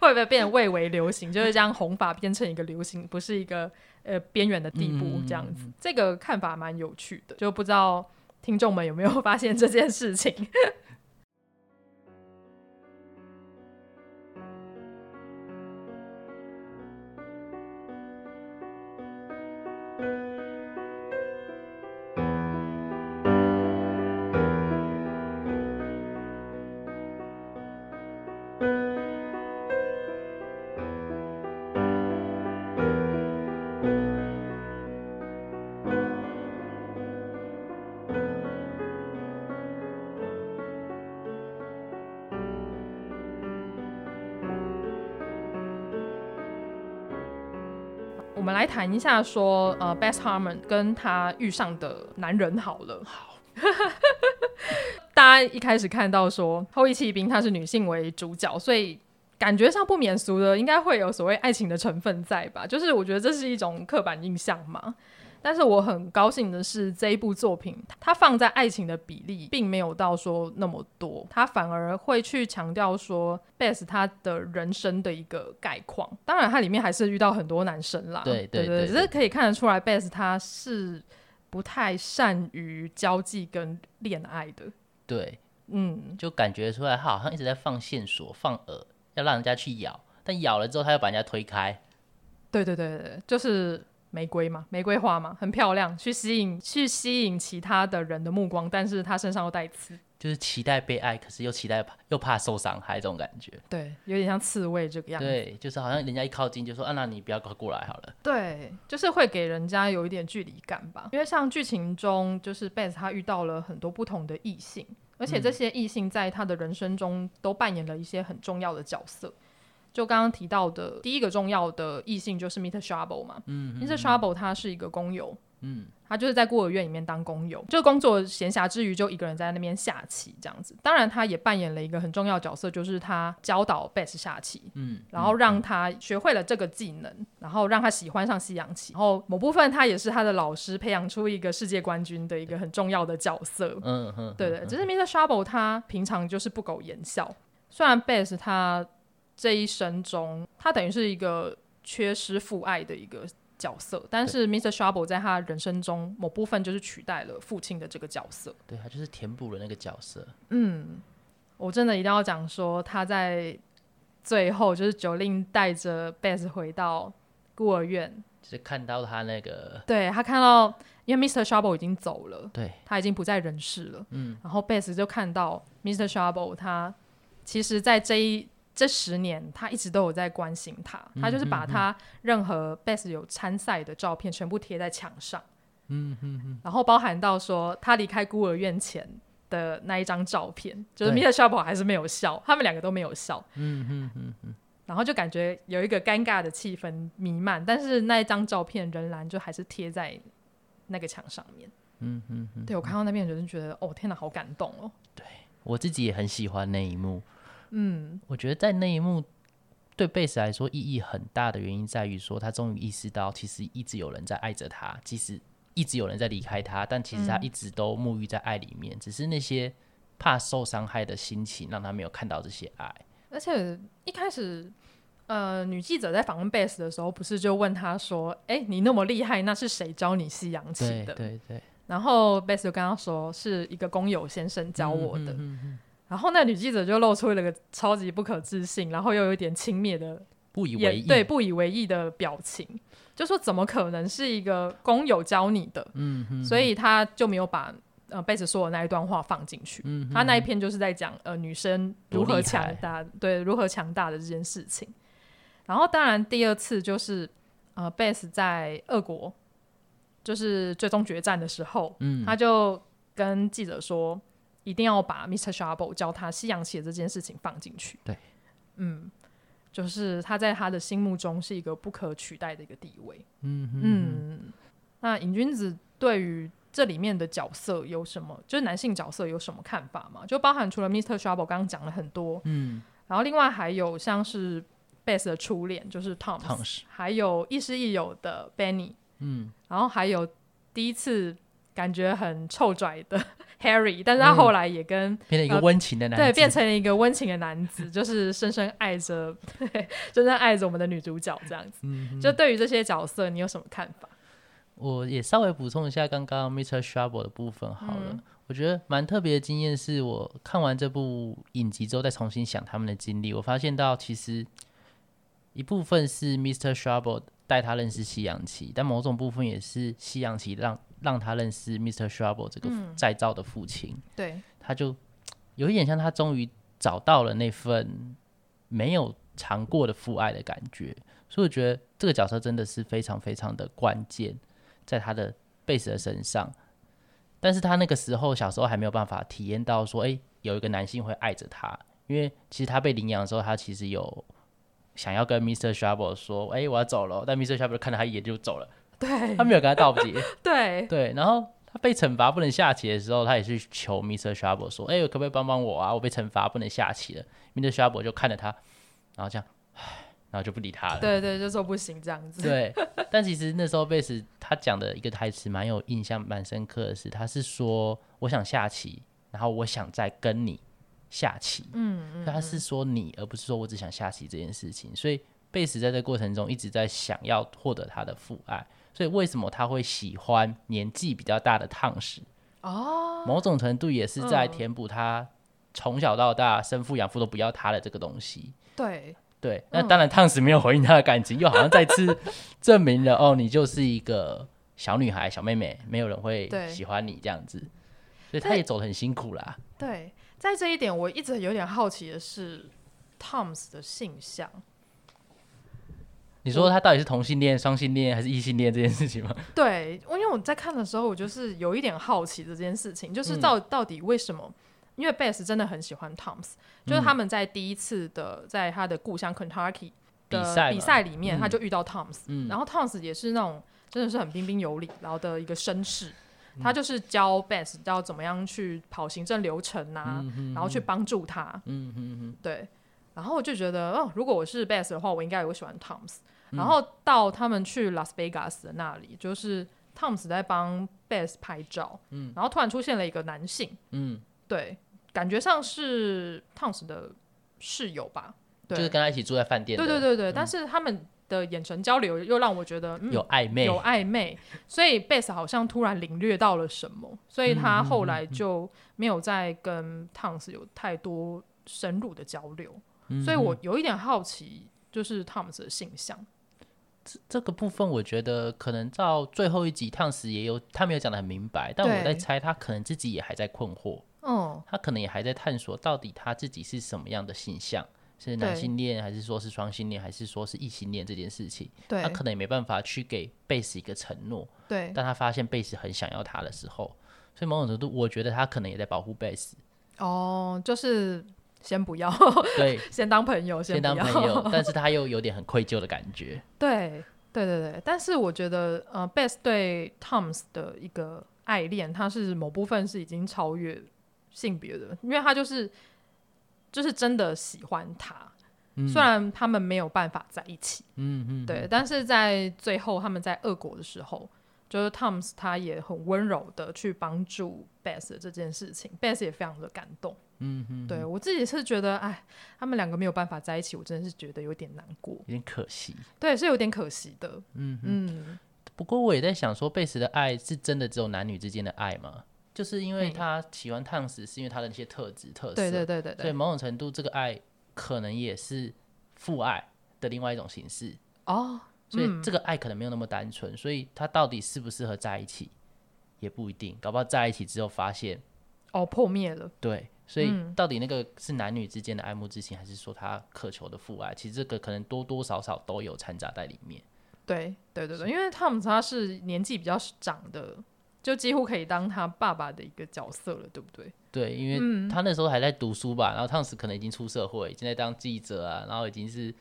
会不会变得蔚为流行？就是将红发变成一个流行，不是一个呃边缘的地步这样子。嗯、这个看法蛮有趣的，就不知道听众们有没有发现这件事情。来谈一下，说呃，Best Harmon 跟他遇上的男人好了。好，大家一开始看到说《后翼弃兵》他是女性为主角，所以感觉上不免俗的，应该会有所谓爱情的成分在吧？就是我觉得这是一种刻板印象嘛。但是我很高兴的是，这一部作品它放在爱情的比例并没有到说那么多，它反而会去强调说 Bess 他的人生的一个概况。当然，它里面还是遇到很多男生啦，对对对，只是可以看得出来，Bess 他是不太善于交际跟恋爱的。对，嗯，就感觉出来他好像一直在放线索、放饵，要让人家去咬，但咬了之后他又把人家推开。对对对对，就是。玫瑰嘛，玫瑰花嘛，很漂亮，去吸引去吸引其他的人的目光，但是他身上又带刺，就是期待被爱，可是又期待又怕受伤害这种感觉。对，有点像刺猬这个样子。对，就是好像人家一靠近就说啊，那你不要过来好了。对，就是会给人家有一点距离感吧。因为像剧情中，就是 Beth 他遇到了很多不同的异性，而且这些异性在他的人生中都扮演了一些很重要的角色。就刚刚提到的第一个重要的异性就是 Mr. Sharple 嘛，嗯，Mr. Sharple 他是一个工友，嗯，他就是在孤儿院里面当工友，就工作闲暇之余就一个人在那边下棋这样子。当然，他也扮演了一个很重要的角色，就是他教导 Beth 下棋，嗯，然后让他学会了这个技能，然后让他喜欢上西洋棋，然后某部分他也是他的老师，培养出一个世界冠军的一个很重要的角色，嗯嗯，对对，只是 Mr. Sharple 他平常就是不苟言笑，虽然 Beth 他。这一生中，他等于是一个缺失父爱的一个角色，但是 Mr. Sharple 在他人生中某部分就是取代了父亲的这个角色。对，他就是填补了那个角色。嗯，我真的一定要讲说，他在最后就是 Jolene 带着 Bess 回到孤儿院，就是看到他那个，对，他看到，因为 Mr. Sharple 已经走了，对，他已经不在人世了。嗯，然后 Bass 就看到 Mr. Sharple，他其实，在这一这十年，他一直都有在关心他。他就是把他任何 Beth 有参赛的照片全部贴在墙上。嗯嗯嗯。然后包含到说他离开孤儿院前的那一张照片，就是 Mr. Sharple 还是没有笑，他们两个都没有笑。嗯嗯嗯嗯。然后就感觉有一个尴尬的气氛弥漫，但是那一张照片仍然就还是贴在那个墙上面。嗯嗯嗯。对，我看到那边人就觉得，哦天哪，好感动哦。对，我自己也很喜欢那一幕。嗯，我觉得在那一幕对贝斯来说意义很大的原因在于说，他终于意识到，其实一直有人在爱着他，即使一直有人在离开他，但其实他一直都沐浴在爱里面，嗯、只是那些怕受伤害的心情让他没有看到这些爱。而且一开始呃，女记者在访问贝斯的时候，不是就问他说：“哎、欸，你那么厉害，那是谁教你西洋棋的？”对对对。然后贝斯就跟他说：“是一个工友先生教我的。嗯”嗯嗯嗯、然后那女记者就露出了个超级不可置信，然后又有一点轻蔑的不以为意，对不以为意的表情，就说：“怎么可能是一个工友教你的？”嗯嗯、所以他就没有把。呃，贝斯说的那一段话放进去，嗯、哼他那一篇就是在讲呃女生如何强大，对，如何强大的这件事情。然后当然第二次就是呃贝斯在俄国就是最终决战的时候，嗯、他就跟记者说一定要把 Mr. Sharbo 教他西洋棋的这件事情放进去。对，嗯，就是他在他的心目中是一个不可取代的一个地位。嗯嗯，那瘾君子对于这里面的角色有什么？就是男性角色有什么看法吗？就包含除了 Mr. Sharbo 刚刚讲了很多，嗯，然后另外还有像是 Bess 的初恋就是 Tom's，Tom's 还有亦师亦友的 Benny，嗯，然后还有第一次感觉很臭拽的 Harry，但是他后来也跟、嗯、变成一个温情的男子，对，变成了一个温情的男子，就是深深爱着，深深爱着我们的女主角这样子。嗯、就对于这些角色，你有什么看法？我也稍微补充一下刚刚 Mr. Sharbo 的部分好了，嗯、我觉得蛮特别的经验是我看完这部影集之后再重新想他们的经历，我发现到其实一部分是 Mr. Sharbo 带他认识西洋棋，但某种部分也是西洋棋让让他认识 Mr. Sharbo 这个再造的父亲，嗯、对，他就 有一点像他终于找到了那份没有尝过的父爱的感觉，所以我觉得这个角色真的是非常非常的关键。在他的贝斯的身上，但是他那个时候小时候还没有办法体验到说，哎、欸，有一个男性会爱着他，因为其实他被领养的时候，他其实有想要跟 Mr. Sharbo 说，哎、欸，我要走了，但 Mr. Sharbo 看了他一眼就走了，对，他没有跟他道别，对对，然后他被惩罚不能下棋的时候，他也是求 Mr. Sharbo 说，哎、欸，可不可以帮帮我啊？我被惩罚不能下棋了，Mr. Sharbo 就看着他，然后这样，唉。然后就不理他了。对对，就说不行这样子。对，但其实那时候贝斯他讲的一个台词蛮有印象、蛮深刻的是，他是说我想下棋，然后我想再跟你下棋。嗯嗯。他是说你，而不是说我只想下棋这件事情。所以贝斯在这个过程中一直在想要获得他的父爱。所以为什么他会喜欢年纪比较大的烫石？哦。某种程度也是在填补他从小到大生父养父都不要他的这个东西。对。对，那当然，烫史没有回应他的感情，嗯、又好像再次 证明了哦，你就是一个小女孩、小妹妹，没有人会喜欢你这样子，所以他也走得很辛苦啦。对，在这一点，我一直有点好奇的是，Tom's 的性向。你说他到底是同性恋、双性恋还是异性恋这件事情吗？对，因为我在看的时候，我就是有一点好奇的这件事情，就是到、嗯、到底为什么？因为贝斯真的很喜欢 Tom's，就是他们在第一次的在他的故乡 Kentucky 的比赛里面，他就遇到 Tom's，、嗯、然后 Tom's 也是那种真的是很彬彬有礼，然后的一个绅士，嗯、他就是教贝斯教怎么样去跑行政流程啊，嗯、哼哼然后去帮助他，嗯嗯嗯对，然后我就觉得哦，如果我是贝斯的话，我应该也会喜欢 Tom's，、嗯、然后到他们去拉斯维加斯的那里，就是 Tom's 在帮贝斯拍照，嗯、然后突然出现了一个男性，嗯，对。感觉上是 Tom's 的室友吧，对，就是跟他一起住在饭店。对对对对，嗯、但是他们的眼神交流又让我觉得、嗯、有暧昧，有暧昧。所以贝斯好像突然领略到了什么，所以他后来就没有再跟 Tom's 有太多深入的交流。嗯、所以我有一点好奇，就是 Tom's 的性向。这这个部分，我觉得可能到最后一集 Tom's 也有他没有讲得很明白，但我在猜他可能自己也还在困惑。哦，他可能也还在探索到底他自己是什么样的形象，是男性恋还是说是双性恋，还是说是异性恋这件事情，对他可能也没办法去给贝斯一个承诺。对，但他发现贝斯很想要他的时候，所以某种程度，我觉得他可能也在保护贝斯。哦，就是先不要，对，先当朋友，先，先当朋友，但是他又有点很愧疚的感觉。对，对对对，但是我觉得，呃，贝斯对 Tom's 的一个爱恋，他是某部分是已经超越。性别的，因为他就是就是真的喜欢他，嗯、虽然他们没有办法在一起，嗯嗯，对，但是在最后他们在俄国的时候，就是 Tom's 他也很温柔的去帮助 Beth 这件事情，Beth 也非常的感动，嗯嗯，对我自己是觉得，哎，他们两个没有办法在一起，我真的是觉得有点难过，有点可惜。对，是有点可惜的。嗯嗯。不过我也在想，说贝斯的爱是真的只有男女之间的爱吗？就是因为他喜欢烫死，是因为他的那些特质特色。对对对对对。所以某种程度，这个爱可能也是父爱的另外一种形式。哦。所以这个爱可能没有那么单纯，所以他到底适不适合在一起，也不一定。搞不好在一起之后发现，哦，破灭了。对。所以，到底那个是男女之间的爱慕之情，还是说他渴求的父爱？其实这个可能多多少少都有掺杂在里面。对，对，对，对，因为汤姆他是年纪比较长的，就几乎可以当他爸爸的一个角色了，对不对？对，因为他那时候还在读书吧，然后汤姆可能已经出社会，已经在当记者啊，然后已经是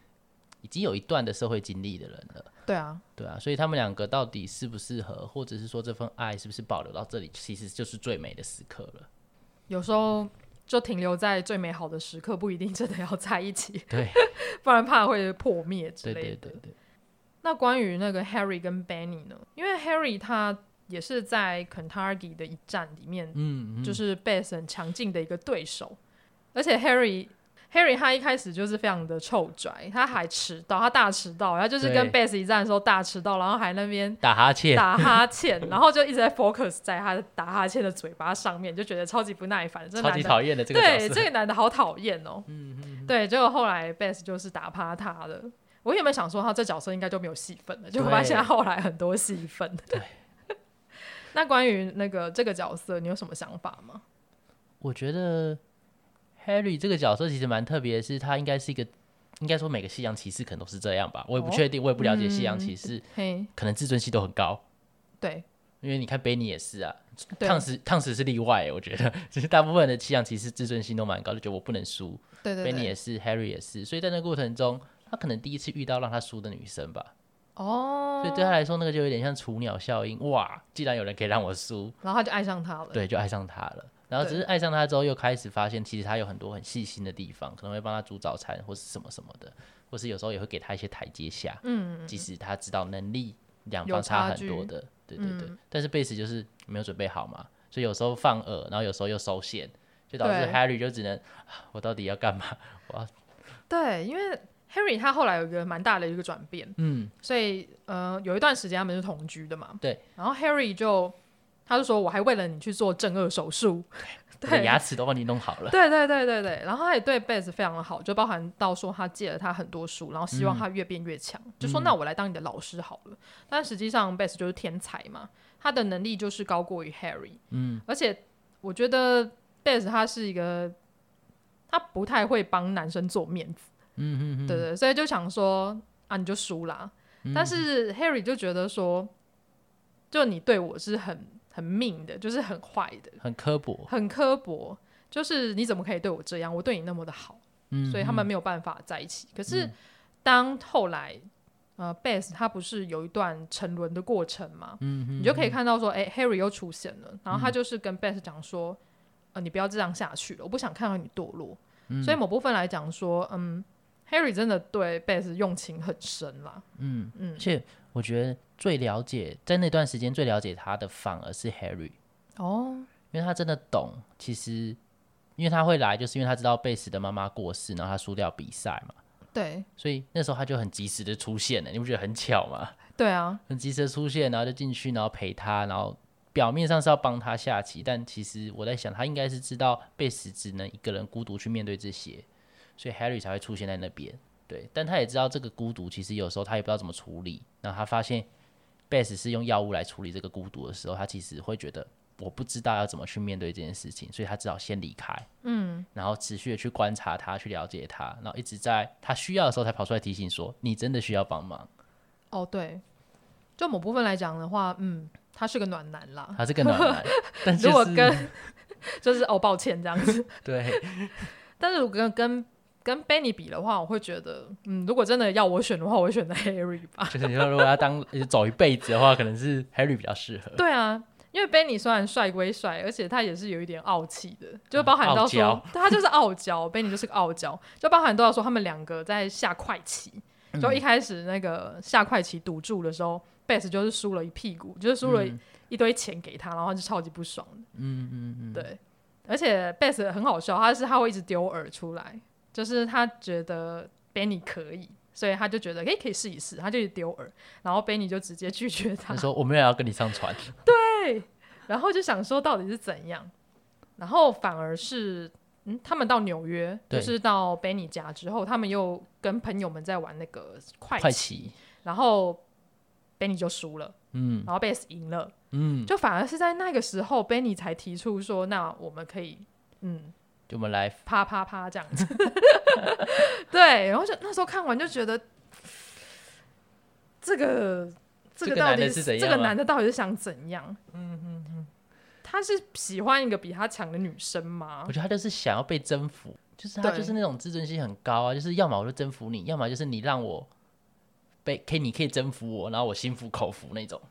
已经有一段的社会经历的人了。对啊，对啊，所以他们两个到底适不适合，或者是说这份爱是不是保留到这里，其实就是最美的时刻了。有时候。就停留在最美好的时刻，不一定真的要在一起，对，不然怕会破灭之类的。对对对对。那关于那个 Harry 跟 Benny 呢？因为 Harry 他也是在 Kentucky 的一战里面，嗯，嗯，就是 Bass 很强劲的一个对手，而且 Harry。Harry 他一开始就是非常的臭拽，他还迟到，他大迟到，他就是跟 Bass 一战的时候大迟到，然后还那边打哈欠，打哈欠，然后就一直在 focus 在他打哈欠的嘴巴上面，就觉得超级不耐烦，超级讨厌的这个，对，这个男的好讨厌哦，嗯嗯，对，结果后来 Bass 就是打趴他了，我有没有想说他这角色应该就没有戏份了，就发现他后来很多戏份，对，那关于那个这个角色，你有什么想法吗？我觉得。Harry 这个角色其实蛮特别的，是他应该是一个，应该说每个西洋骑士可能都是这样吧，我也不确定，我也不了解西洋骑士，嗯，可能自尊心都很高。对，因为你看 Benny 也是啊，烫死烫死是例外，我觉得，其 实大部分的西洋骑士自尊心都蛮高的，就觉得我不能输。对对对，Benny 也是，Harry 也是，所以在那个过程中，他可能第一次遇到让他输的女生吧。哦，所以对他来说，那个就有点像雏鸟效应，哇，既然有人可以让我输，然后他就爱上他了。对，就爱上他了。然后只是爱上他之后，又开始发现其实他有很多很细心的地方，可能会帮他煮早餐，或是什么什么的，或是有时候也会给他一些台阶下。嗯，即使他知道能力两方差很多的，对对对。嗯、但是贝斯就是没有准备好嘛，所以有时候放饵，然后有时候又收线，就导致 Harry 就只能，我到底要干嘛？我要对，因为 Harry 他后来有一个蛮大的一个转变，嗯，所以呃有一段时间他们是同居的嘛，对，然后 Harry 就。他就说：“我还为了你去做正颚手术，对，牙齿都帮你弄好了。”对对对对对，然后他也对 Beth 非常的好，就包含到说他借了他很多书，然后希望他越变越强，嗯、就说：“那我来当你的老师好了。嗯”但实际上 Beth 就是天才嘛，他的能力就是高过于 Harry。嗯，而且我觉得 Beth 他是一个，他不太会帮男生做面子。嗯嗯嗯，对，对对，所以就想说啊，你就输啦。嗯、但是 Harry 就觉得说，就你对我是很。很命的，就是很坏的，很刻薄，很刻薄。就是你怎么可以对我这样？我对你那么的好，嗯，所以他们没有办法在一起。可是当后来，呃，Bess 他不是有一段沉沦的过程嘛？嗯，你就可以看到说，哎，Harry 又出现了，然后他就是跟 Bess 讲说，呃，你不要这样下去了，我不想看到你堕落。所以某部分来讲说，嗯，Harry 真的对 Beth 用情很深啦。嗯嗯，而且我觉得。最了解，在那段时间最了解他的反而是 Harry 哦，因为他真的懂。其实，因为他会来，就是因为他知道贝斯的妈妈过世，然后他输掉比赛嘛。对，所以那时候他就很及时的出现了，你不觉得很巧吗？对啊，很及时的出现，然后就进去，然后陪他，然后表面上是要帮他下棋，但其实我在想，他应该是知道贝斯只能一个人孤独去面对这些，所以 Harry 才会出现在那边。对，但他也知道这个孤独，其实有时候他也不知道怎么处理，然后他发现。Beth 是用药物来处理这个孤独的时候，他其实会觉得我不知道要怎么去面对这件事情，所以他只好先离开，嗯，然后持续的去观察他，去了解他，然后一直在他需要的时候才跑出来提醒说：“你真的需要帮忙。”哦，对，就某部分来讲的话，嗯，他是个暖男啦，他是个暖男，但是、如果跟 就是哦，抱歉这样子，对，但是我跟跟。跟 Benny 比的话，我会觉得，嗯，如果真的要我选的话，我会选择 Harry 吧。就是你说，如果要当 走一辈子的话，可能是 Harry 比较适合。对啊，因为 Benny 虽然帅归帅，而且他也是有一点傲气的，就包含到说，嗯、他就是傲娇，Benny 就是个傲娇，就包含到说他们两个在下快棋，就一开始那个下快棋赌注的时候、嗯、Beth 就是输了一屁股，就是输了一堆钱给他，然后就超级不爽的。嗯嗯嗯，对。而且 Bass 很好笑，他是他会一直丢饵出来，就是他觉得 Benny 可以，所以他就觉得诶、欸、可以试一试，他就丢饵，然后 Benny 就直接拒绝他，他说我没有要跟你上船。对，然后就想说到底是怎样，然后反而是嗯，他们到纽约，就是到 Benny 家之后，他们又跟朋友们在玩那个快快骑，然后 Benny 就输了，嗯，然后 Bess 赢了。嗯，就反而是在那个时候，Benny 才提出说：“那我们可以，嗯，就我们来啪啪啪这样子。”对，然后就那时候看完就觉得，这个这个到底是，是这个男的到底是想怎样？嗯嗯嗯，他是喜欢一个比他强的女生吗？我觉得他就是想要被征服，就是他就是那种自尊心很高啊，就是要么我就征服你，要么就是你让我被可以，你可以征服我，然后我心服口服那种。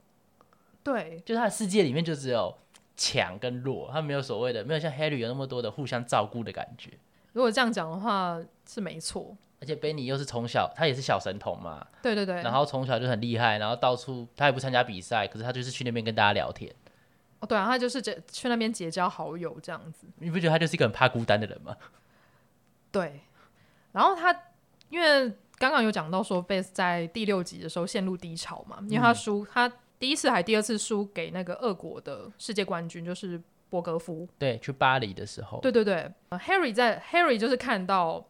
对，就是他的世界里面就只有强跟弱，他没有所谓的，没有像 Harry 有那么多的互相照顾的感觉。如果这样讲的话是没错，而且 Benny 又是从小他也是小神童嘛，对对对，然后从小就很厉害，然后到处他也不参加比赛，可是他就是去那边跟大家聊天。哦，对啊，他就是结去那边结交好友这样子。你不觉得他就是一个很怕孤单的人吗？对，然后他因为刚刚有讲到说贝斯在第六集的时候陷入低潮嘛，因为他输、嗯、他。第一次还第二次输给那个俄国的世界冠军，就是博格夫。对，去巴黎的时候。对对对，呃，Harry 在 Harry 就是看到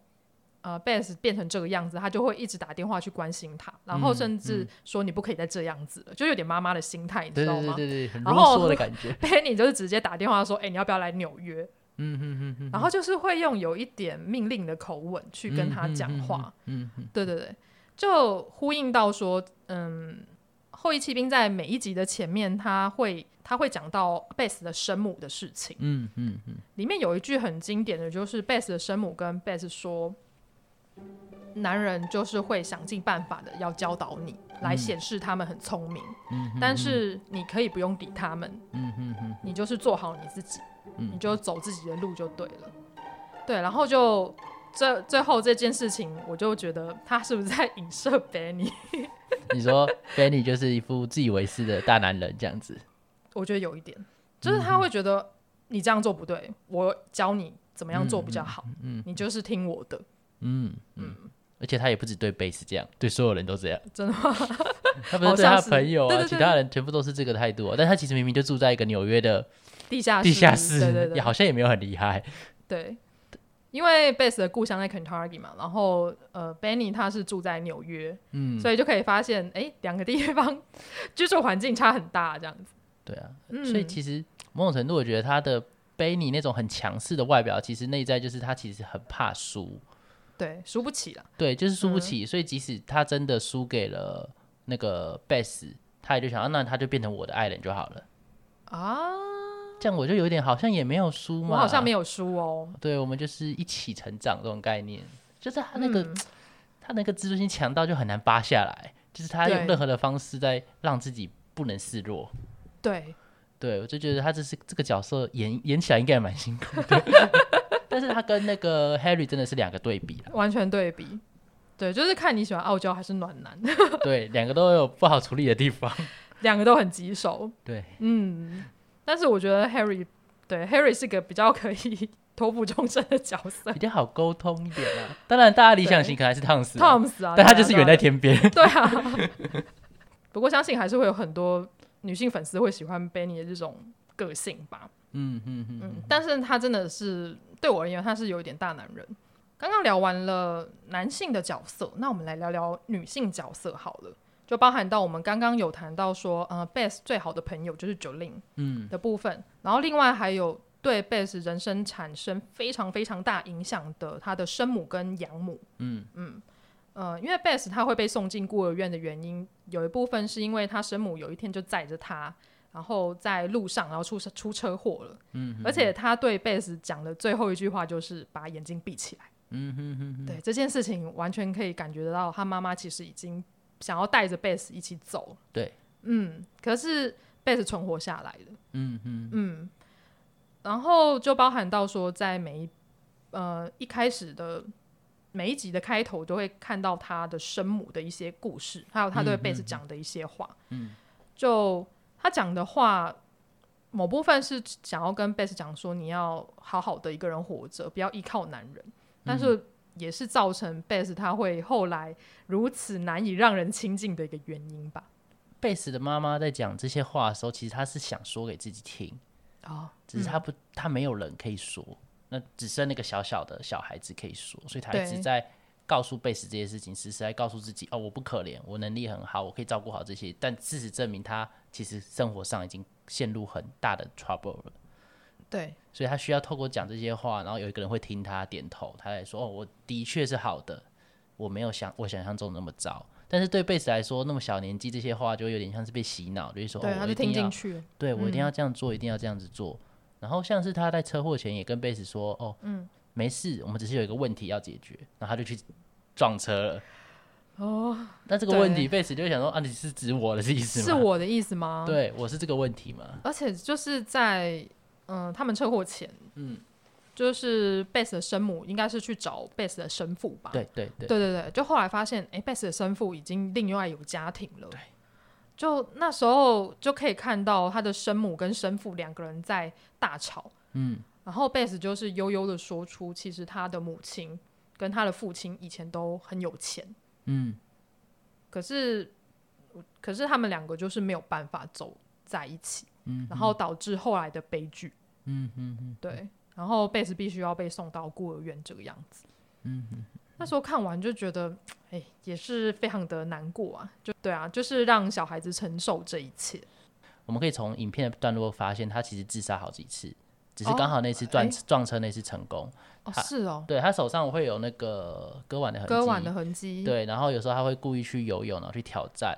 呃 Bess 变成这个样子，他就会一直打电话去关心他，然后甚至说你不可以再这样子了，嗯嗯、就有点妈妈的心态，你知道吗？对对对，很啰嗦的感觉。Benny 就是直接打电话说：“哎、欸，你要不要来纽约？”嗯嗯嗯嗯，然后就是会用有一点命令的口吻去跟他讲话。嗯嗯，对对对，就呼应到说，嗯。后翼弃兵在每一集的前面，他会他会讲到贝斯的生母的事情。嗯嗯嗯，里面有一句很经典的就是贝斯的生母跟贝斯说：“男人就是会想尽办法的要教导你，嗯、来显示他们很聪明。嗯、但是你可以不用理他们。嗯嗯嗯，你就是做好你自己，嗯、你就走自己的路就对了。对，然后就。”这最后这件事情，我就觉得他是不是在影射 Benny？你说 Benny 就是一副自以为是的大男人这样子？我觉得有一点，就是他会觉得你这样做不对，我教你怎么样做比较好。嗯，你就是听我的。嗯嗯，而且他也不止对贝斯这样，对所有人都这样。真的吗？他不是对他朋友啊，其他人全部都是这个态度。但他其实明明就住在一个纽约的地下地下室，对对对，也好像也没有很厉害。对。因为贝斯的故乡在 Kentucky 嘛，然后呃，Benny 他是住在纽约，嗯，所以就可以发现，哎，两个地方居住环境差很大，这样子。对啊，嗯，所以其实某种程度，我觉得他的 Benny 那种很强势的外表，其实内在就是他其实很怕输，对，输不起了，对，就是输不起，嗯，所以即使他真的输给了那个贝斯，他也就想，啊，那他就变成我的爱人就好了啊。这样我就有点好像也没有输嘛，我好像没有输哦。对，我们就是一起成长这种概念，就是他那个、嗯、他那个自尊心强到就很难扒下来，就是他用任何的方式在让自己不能示弱。对，对我就觉得他这是这个角色演演起来应该也蛮辛苦的，但是他跟那个 Harry 真的是两个对比，完全对比。对，就是看你喜欢傲娇还是暖男。对，两个都有不好处理的地方，两个都很棘手。对，嗯。但是我觉得 Harry 对 Harry 是个比较可以托付终身的角色，比较好沟通一点啊。当然，大家理想型可能还是汤姆斯，汤姆斯啊，但他就是远在天边。对啊。不过相信还是会有很多女性粉丝会喜欢 Benny 的这种个性吧。嗯嗯嗯嗯。但是他真的是对我而言，他是有一点大男人。刚刚聊完了男性的角色，那我们来聊聊女性角色好了。就包含到我们刚刚有谈到说，呃，Beth 最好的朋友就是 Jolene 嗯。的部分，嗯、然后另外还有对 Beth 人生产生非常非常大影响的他的生母跟养母，嗯。嗯。呃，因为 Beth 他会被送进孤儿院的原因，有一部分是因为他生母有一天就载着他，然后在路上然后出出车祸了，而且他对 Beth 讲的最后一句话就是把眼睛闭起来，嗯哼哼哼，对这件事情完全可以感觉得到他妈妈其实已经。想要带着贝斯一起走，对，嗯，可是贝斯存活下来了，嗯嗯。嗯，然后就包含到说，在每一呃一开始的每一集的开头，都会看到他的生母的一些故事，还有他对贝斯讲的一些话，嗯，就他讲的话，某部分是想要跟贝斯讲说，你要好好的一个人活着，不要依靠男人，但是也是造成贝斯他会后来如此难以让人亲近的一个原因吧。贝斯的妈妈在讲这些话的时候，其实他是想说给自己听哦，只是他不，他没有人可以说，那只剩那个小小的小孩子可以说，所以他一直在。告诉贝斯这些事情，时时在告诉自己：哦，我不可怜，我能力很好，我可以照顾好这些。但事实证明，他其实生活上已经陷入很大的 trouble 了。对，所以他需要透过讲这些话，然后有一个人会听他点头，他来说：哦，我的确是好的，我没有想我想象中那么糟。但是对贝斯来说，那么小年纪，这些话就有点像是被洗脑，就是说：对，哦，他就听进去。对，我一定要这样做，嗯，一定要这样子做。然后像是他在车祸前也跟贝斯说：哦，嗯。没事，我们只是有一个问题要解决，然后他就去撞车了。哦，那这个问题，贝斯就想说啊，你是指我的意思吗？是我的意思吗？对，我是这个问题吗？而且就是在嗯、呃，他们车祸前，嗯，就是贝斯的生母应该是去找贝斯的生父吧？对对对对对对，就后来发现，哎，贝斯的生父已经另外有家庭了。对，就那时候就可以看到他的生母跟生父两个人在大吵。嗯。然后贝斯就是悠悠的说出，其实他的母亲跟他的父亲以前都很有钱，嗯，可是可是他们两个就是没有办法走在一起，嗯，然后导致后来的悲剧，嗯嗯嗯，对，然后贝斯必须要被送到孤儿院这个样子，嗯嗯，那时候看完就觉得，哎，也是非常的难过啊，就对啊，就是让小孩子承受这一切。我们可以从影片的段落发现，他其实自杀好几次。只是刚好那次撞、哦、撞车那次成功，哦、是哦，对他手上会有那个割腕的痕迹，割腕的痕迹，对，然后有时候他会故意去游泳，然后去挑战，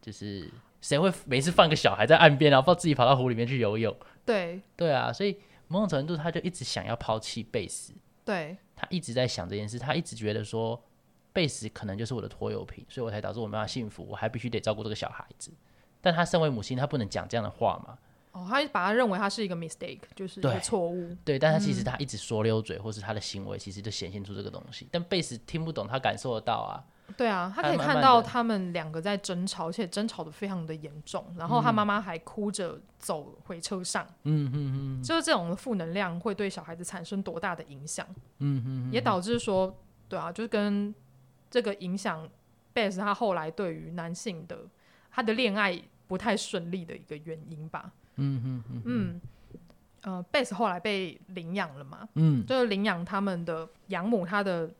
就是谁会每次放个小孩在岸边，然后抱自己跑到湖里面去游泳？对，对啊，所以某种程度他就一直想要抛弃贝斯，对，他一直在想这件事，他一直觉得说贝斯可能就是我的拖油瓶，所以我才导致我没办法幸福，我还必须得照顾这个小孩子，但他身为母亲，他不能讲这样的话嘛。哦，他把他认为他是一个 mistake，就是一个错误。对，但他其实他一直说溜嘴，嗯、或是他的行为其实就显现出这个东西。但贝斯听不懂，他感受得到啊。对啊，他可以看到他们两个在争吵，而且争吵的非常的严重。然后他妈妈还哭着走回车上。嗯嗯嗯，就是这种负能量会对小孩子产生多大的影响？嗯嗯，也导致说，对啊，就是跟这个影响贝斯他后来对于男性的他的恋爱不太顺利的一个原因吧。嗯嗯嗯嗯，呃，贝斯后来被领养了嘛？嗯，就是领养他们的养母，他的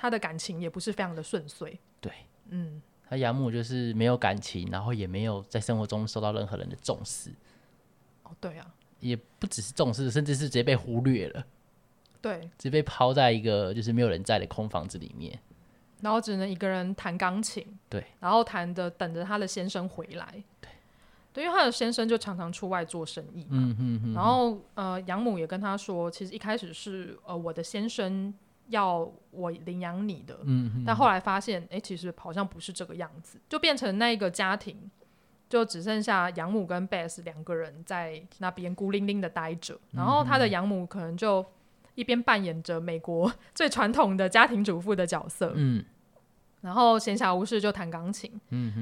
他的感情也不是非常的顺遂。对，嗯，他养母就是没有感情，然后也没有在生活中受到任何人的重视。哦，对啊，也不只是重视，甚至是直接被忽略了。对，直接被抛在一个就是没有人在的空房子里面，然后只能一个人弹钢琴。对，然后弹着等着他的先生回来。对。对，因为他的先生就常常出外做生意嘛，嗯哼哼，然后呃，养母也跟他说，其实一开始是呃我的先生要我领养你的，嗯，但后来发现，哎，其实好像不是这个样子，就变成那个家庭就只剩下养母跟贝斯两个人在那边孤零零的待着，然后他的养母可能就一边扮演着美国最传统的家庭主妇的角色，嗯。然后闲暇无事就弹钢琴，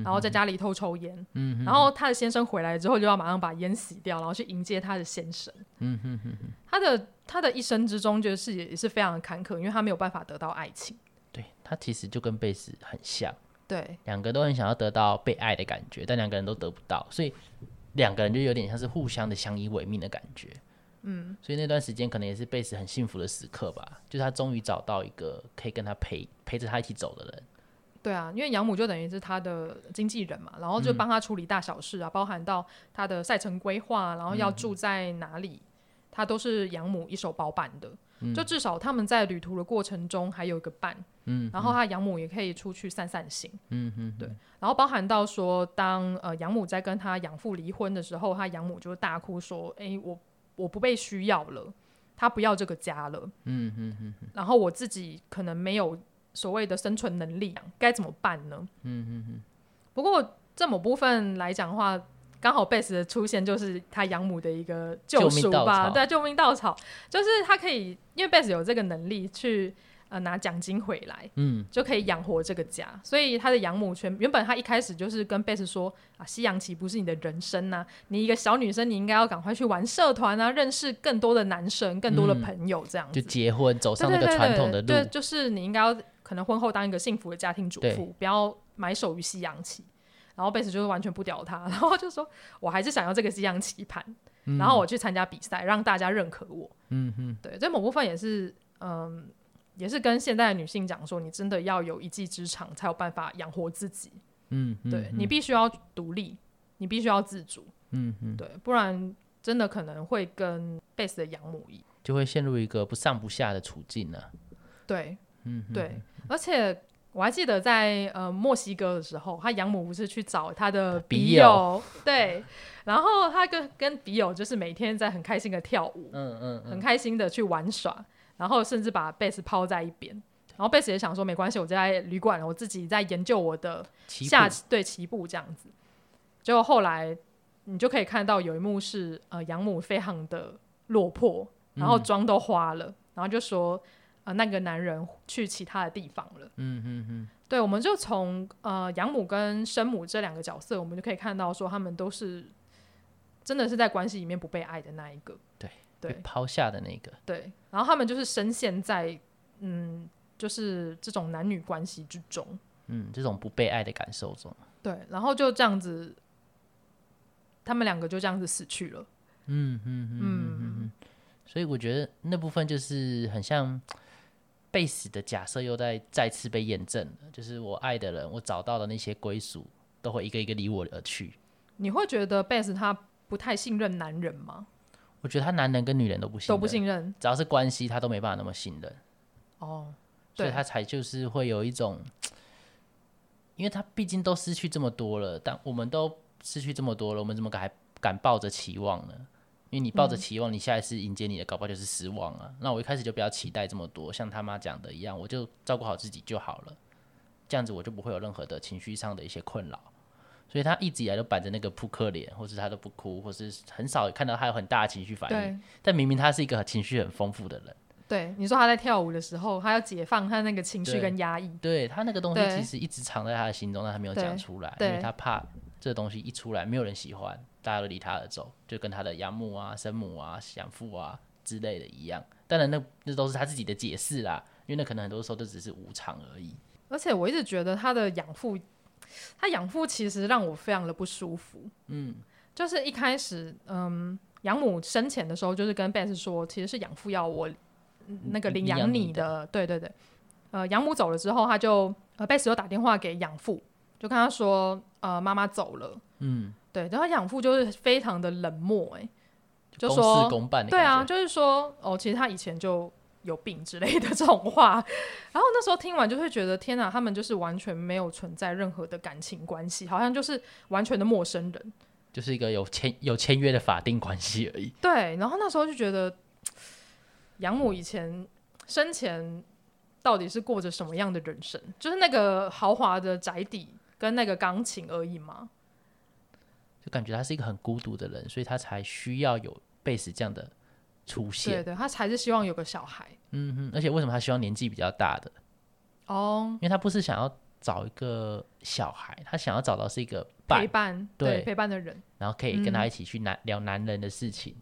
然后在家里偷抽烟，然后他的先生回来之后就要马上把烟洗掉，然后去迎接他的先生。嗯、哼哼哼他的他的一生之中就是也是非常的坎坷，因为他没有办法得到爱情。对，他其实就跟贝斯很像，对，两个都很想要得到被爱的感觉，但两个人都得不到，所以两个人就有点像是互相的相依为命的感觉。嗯，所以那段时间可能也是贝斯很幸福的时刻吧，就是他终于找到一个可以跟他陪陪着他一起走的人。对啊，因为养母就等于是他的经纪人嘛，然后就帮他处理大小事啊，嗯、包含到他的赛程规划，然后要住在哪里，嗯、他都是养母一手包办的。嗯、就至少他们在旅途的过程中还有一个伴，嗯，然后他养母也可以出去散散心，嗯嗯，对。然后包含到说，当呃养母在跟他养父离婚的时候，他养母就大哭说：“哎，我我不被需要了，他不要这个家了。”嗯嗯嗯。然后我自己可能没有。所谓的生存能力该怎么办呢？嗯嗯嗯。不过这某部分来讲的话，刚好贝斯的出现就是他养母的一个救赎吧，对，救命稻草，就是他可以，因为贝斯有这个能力去呃拿奖金回来，嗯，就可以养活这个家。所以他的养母全原本他一开始就是跟贝斯说啊，西洋棋不是你的人生呐、啊，你一个小女生，你应该要赶快去玩社团啊，认识更多的男生，更多的朋友，这样子、嗯、就结婚走上那个传统的路，对，就是你应该要可能婚后当一个幸福的家庭主妇，不要埋首于西洋棋。然后贝斯就是完全不屌他，然后就说我还是想要这个西洋棋盘。然后我去参加比赛，让大家认可我。嗯哼，对，这某部分也是，嗯，也是跟现代的女性讲说，你真的要有一技之长，才有办法养活自己。嗯，对，你必须要独立，你必须要自主。嗯哼，对，不然真的可能会跟贝斯的养母一样，就会陷入一个不上不下的处境呢。对，嗯，对，而且。我还记得在呃墨西哥的时候，他养母不是去找他的笔友，友对，然后他跟跟笔友就是每天在很开心的跳舞，嗯嗯，嗯。很开心的去玩耍，然后甚至把贝斯抛在一边，然后贝斯也想说没关系，我就在旅馆，我自己在研究我的下棋，对棋步这样子，结果后来你就可以看到有一幕是呃养母非常的落魄，然后妆都花了，嗯、然后就说。呃，那个男人去其他的地方了。嗯嗯嗯，对，我们就从呃养母跟生母这两个角色，我们就可以看到说，他们都是真的是在关系里面不被爱的那一个，对对，被抛下的那个。对，然后他们就是深陷在嗯，就是这种男女关系之中，嗯，这种不被爱的感受中。对，然后就这样子，他们两个就这样子死去了。嗯嗯嗯嗯嗯，所以我觉得那部分就是很像。贝斯的假设又在再次被验证了，就是我爱的人，我找到的那些归属，都会一个一个离我而去。你会觉得贝斯他不太信任男人吗？我觉得他男人跟女人都不信任，都不信任，只要是关系，他都没办法那么信任。哦，所以他才就是会有一种，因为他毕竟都失去这么多了，但我们都失去这么多了，我们怎么敢还敢抱着期望呢？因为你抱着期望，你下一次迎接你的搞不好就是失望啊。嗯、那我一开始就不要期待这么多，像他妈讲的一样，我就照顾好自己就好了，这样子我就不会有任何的情绪上的一些困扰。所以他一直以来都板着那个扑克脸，或是他都不哭，或是很少看到他有很大的情绪反应。对但明明他是一个情绪很丰富的人。对，你说他在跳舞的时候，他要解放他那个情绪跟压抑。对，对他那个东西其实一直藏在他的心中，但他没有讲出来，因为他怕这个东西一出来，没有人喜欢。大家都离他而走，就跟他的养母啊、生母啊、养父啊之类的一样。当然，那那都是他自己的解释啦，因为那可能很多时候都只是无常而已。而且我一直觉得他的养父，他养父其实让我非常的不舒服。嗯，就是一开始，嗯，养母生前的时候，就是跟贝斯说，其实是养父要我那个领养你的。对对对。呃，养母走了之后，他就呃贝斯又打电话给养父，就跟他说，呃，妈妈走了。嗯。对，然后养父就是非常的冷漠，哎，就说公事公办，对啊，就是说哦，其实他以前就有病之类的这种话。然后那时候听完就会觉得，天哪，他们就是完全没有存在任何的感情关系，好像就是完全的陌生人，就是一个有签有签约的法定关系而已。对，然后那时候就觉得，养母以前生前到底是过着什么样的人生？就是那个豪华的宅邸跟那个钢琴而已吗？感觉他是一个很孤独的人，所以他才需要有贝斯这样的出现。对对，他才是希望有个小孩。嗯哼，而且为什么他希望年纪比较大的？哦，因为他不是想要找一个小孩，他想要找到是一个伴陪伴，对，对陪伴的人，然后可以跟他一起去男、嗯、聊男人的事情。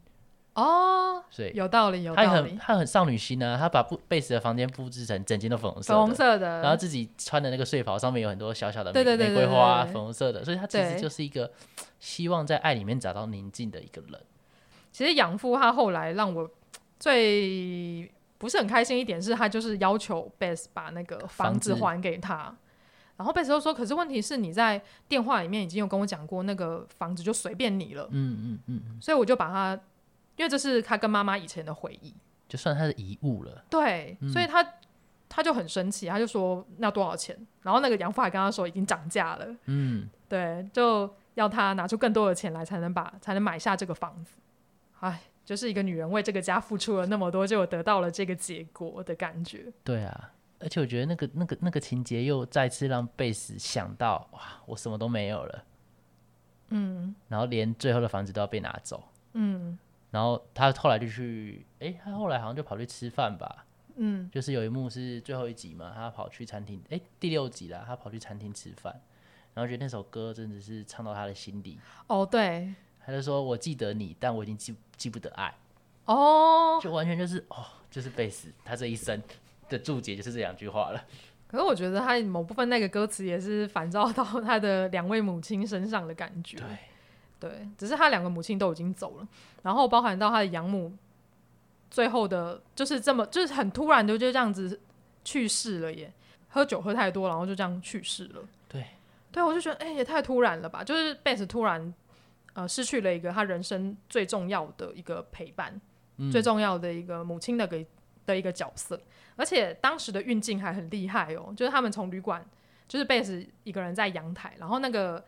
哦，所以有道理，有道理。他很他很少女心呢、啊，他把布贝斯的房间布置成整间都粉红色，粉红色的，然后自己穿的那个睡袍上面有很多小小的玫瑰花，粉红色的，所以他其实就是一个希望在爱里面找到宁静的一个人。其实养父他后来让我最不是很开心一点是，他就是要求贝斯把那个房子还给他，然后贝斯就说：“可是问题是你在电话里面已经有跟我讲过，那个房子就随便你了。”嗯嗯嗯嗯，所以我就把他。因为这是他跟妈妈以前的回忆，就算他的遗物了。对，嗯、所以他他就很生气，他就说那多少钱？然后那个养父还跟他说已经涨价了。嗯，对，就要他拿出更多的钱来才能把才能买下这个房子。哎，就是一个女人为这个家付出了那么多，就得到了这个结果的感觉。对啊，而且我觉得那个那个那个情节又再次让贝斯想到哇，我什么都没有了。嗯，然后连最后的房子都要被拿走。嗯。然后他后来就去，哎，他后来好像就跑去吃饭吧。嗯，就是有一幕是最后一集嘛，他跑去餐厅，哎、欸，第六集啦，他跑去餐厅吃饭，然后觉得那首歌真的是唱到他的心底。哦，对，他就说：“我记得你，但我已经记记不得爱。”哦，就完全就是哦，就是贝斯他这一生的注解就是这两句话了。可是我觉得他某部分那个歌词也是反照到他的两位母亲身上的感觉。对，对，只是他两个母亲都已经走了，然后包含到他的养母，最后的就是这么就是很突然的就这样子去世了耶。喝酒喝太多，然后就这样去世了。对，对，我就觉得哎、欸，也太突然了吧！就是贝斯突然呃失去了一个他人生最重要的一个陪伴，嗯、最重要的一个母亲的给的一个角色。而且当时的运镜还很厉害哦，就是他们从旅馆，就是贝斯一个人在阳台，然后那个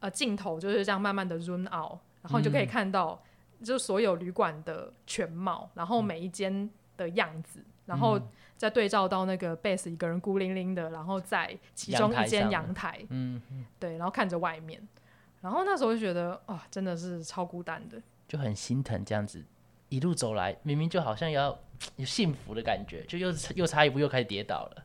呃镜头就是这样慢慢的 zoom out，然后你就可以看到就是所有旅馆的全貌，然后每一间的样子，然后再对照到那个 base 一个人孤零零的，然后在其中一间阳台，嗯，对，然后看着外面，然后那时候就觉得哇、哦，真的是超孤单的，就很心疼这样子一路走来，明明就好像要。有幸福的感觉，就又又差一步又开始跌倒了。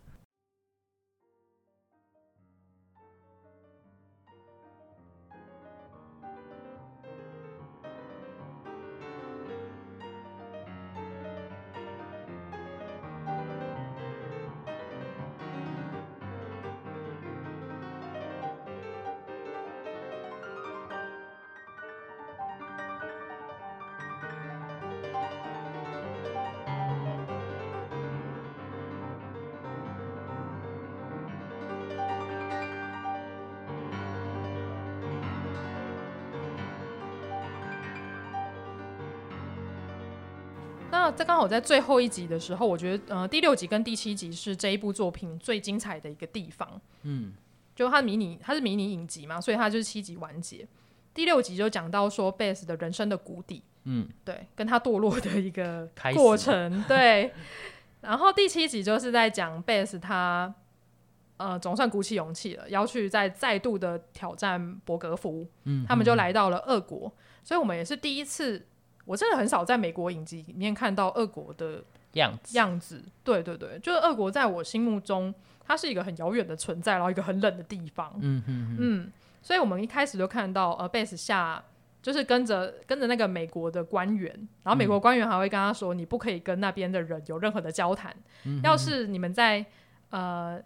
刚好在最后一集的时候，我觉得呃第六集跟第七集是这一部作品最精彩的一个地方。嗯，就它迷你，它是迷你影集嘛，所以它就是七集完结。第六集就讲到说贝斯的人生的谷底，嗯，对，跟他堕落的一个过程，对。然后第七集就是在讲贝斯他呃总算鼓起勇气了，要去再再度的挑战伯格夫。嗯，他们就来到了俄国，所以我们也是第一次。我真的很少在美国影集里面看到俄国的样子样子，对对对，就是俄国在我心目中，它是一个很遥远的存在，然后一个很冷的地方。嗯嗯嗯，所以我们一开始就看到呃贝斯下就是跟着跟着那个美国的官员，然后美国官员还会跟他说，你不可以跟那边的人有任何的交谈，嗯、要是你们在呃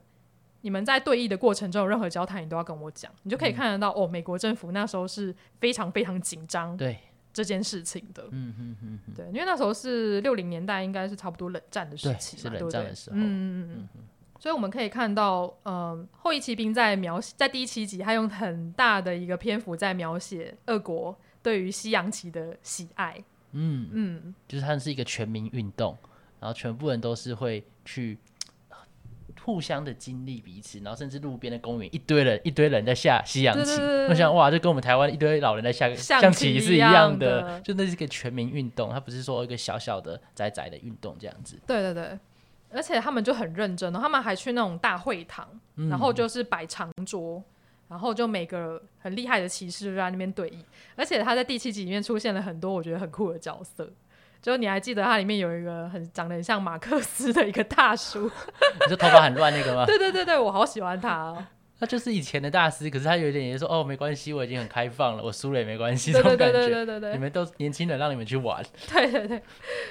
你们在对弈的过程中有任何交谈，你都要跟我讲，你就可以看得到、嗯、哦，美国政府那时候是非常非常紧张。对。这件事情的，嗯嗯嗯，对，因为那时候是六零年代，应该是差不多冷战的时期，是冷战的时候，嗯嗯嗯，所以我们可以看到，嗯、呃，后翼骑兵在描写，在第七集，他用很大的一个篇幅在描写俄国对于西洋棋的喜爱，嗯嗯，就是它是一个全民运动，然后全部人都是会去。互相的经历彼此，然后甚至路边的公园一堆人，一堆人在下西洋棋。我想，哇，就跟我们台湾一堆老人在下象棋是一样的，就那是一个全民运动，它不是说一个小小的窄窄的运动这样子。对对对，而且他们就很认真，他们还去那种大会堂，嗯、然后就是摆长桌，然后就每个很厉害的骑士就在那边对弈，而且他在第七集里面出现了很多我觉得很酷的角色。就你还记得它里面有一个很长得很像马克思的一个大叔，你说头发很乱那个吗？对对对对，我好喜欢他哦。他就是以前的大师，可是他有一点也说哦，没关系，我已经很开放了，我输了也没关系，这种感觉。对对对对对对，你们都年轻人，让你们去玩。对对对，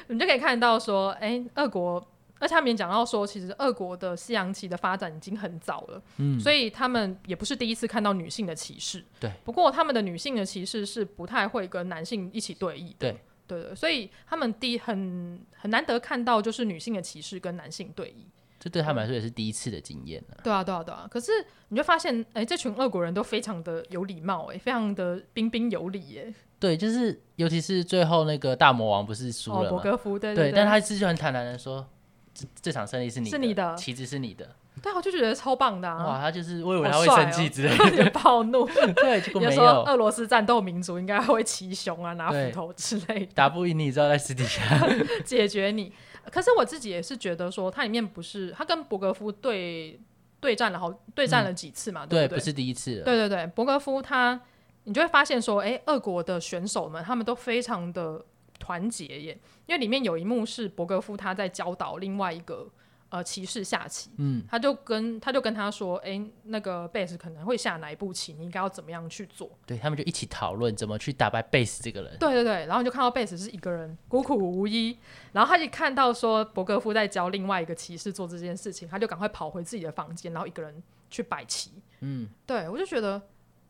你就可以看到说，哎、欸，俄国，而且他们也讲到说，其实俄国的西洋棋的发展已经很早了，嗯，所以他们也不是第一次看到女性的歧视。对，不过他们的女性的歧视是不太会跟男性一起对弈的。对。对对，所以他们第很很难得看到就是女性的歧视跟男性对弈，这对他们来说也是第一次的经验、啊、对啊，对啊，对啊。可是你就发现，哎，这群俄国人都非常的有礼貌，哎，非常的彬彬有礼，哎。对，就是尤其是最后那个大魔王不是输了吗？博格夫，对对，对，对，但他是就很坦然的说，这这场胜利是你的，是你的，旗帜是你的。对，我就觉得超棒的啊！哇，他就是我以为他会生气之类的，暴怒。对，结果没有。说俄罗斯战斗民族应该会骑熊啊，拿斧头之类的。打不赢你，知道在私底下 解决你。可是我自己也是觉得说，它里面不是他跟博格夫对对战了好对战了几次嘛？嗯、对不对？对，不是第一次。对对对，博格夫他，你就会发现说，哎，俄国的选手们他们都非常的团结耶，因为里面有一幕是博格夫他在教导另外一个。呃，骑士下棋，嗯，他就跟他就跟他说，哎、欸，那个贝斯可能会下哪一步棋，你应该要怎么样去做？对，他们就一起讨论怎么去打败贝斯这个人。对对对，然后就看到贝斯是一个人孤苦无依，然后他就看到说伯格夫在教另外一个骑士做这件事情，他就赶快跑回自己的房间，然后一个人去摆棋。嗯，对，我就觉得，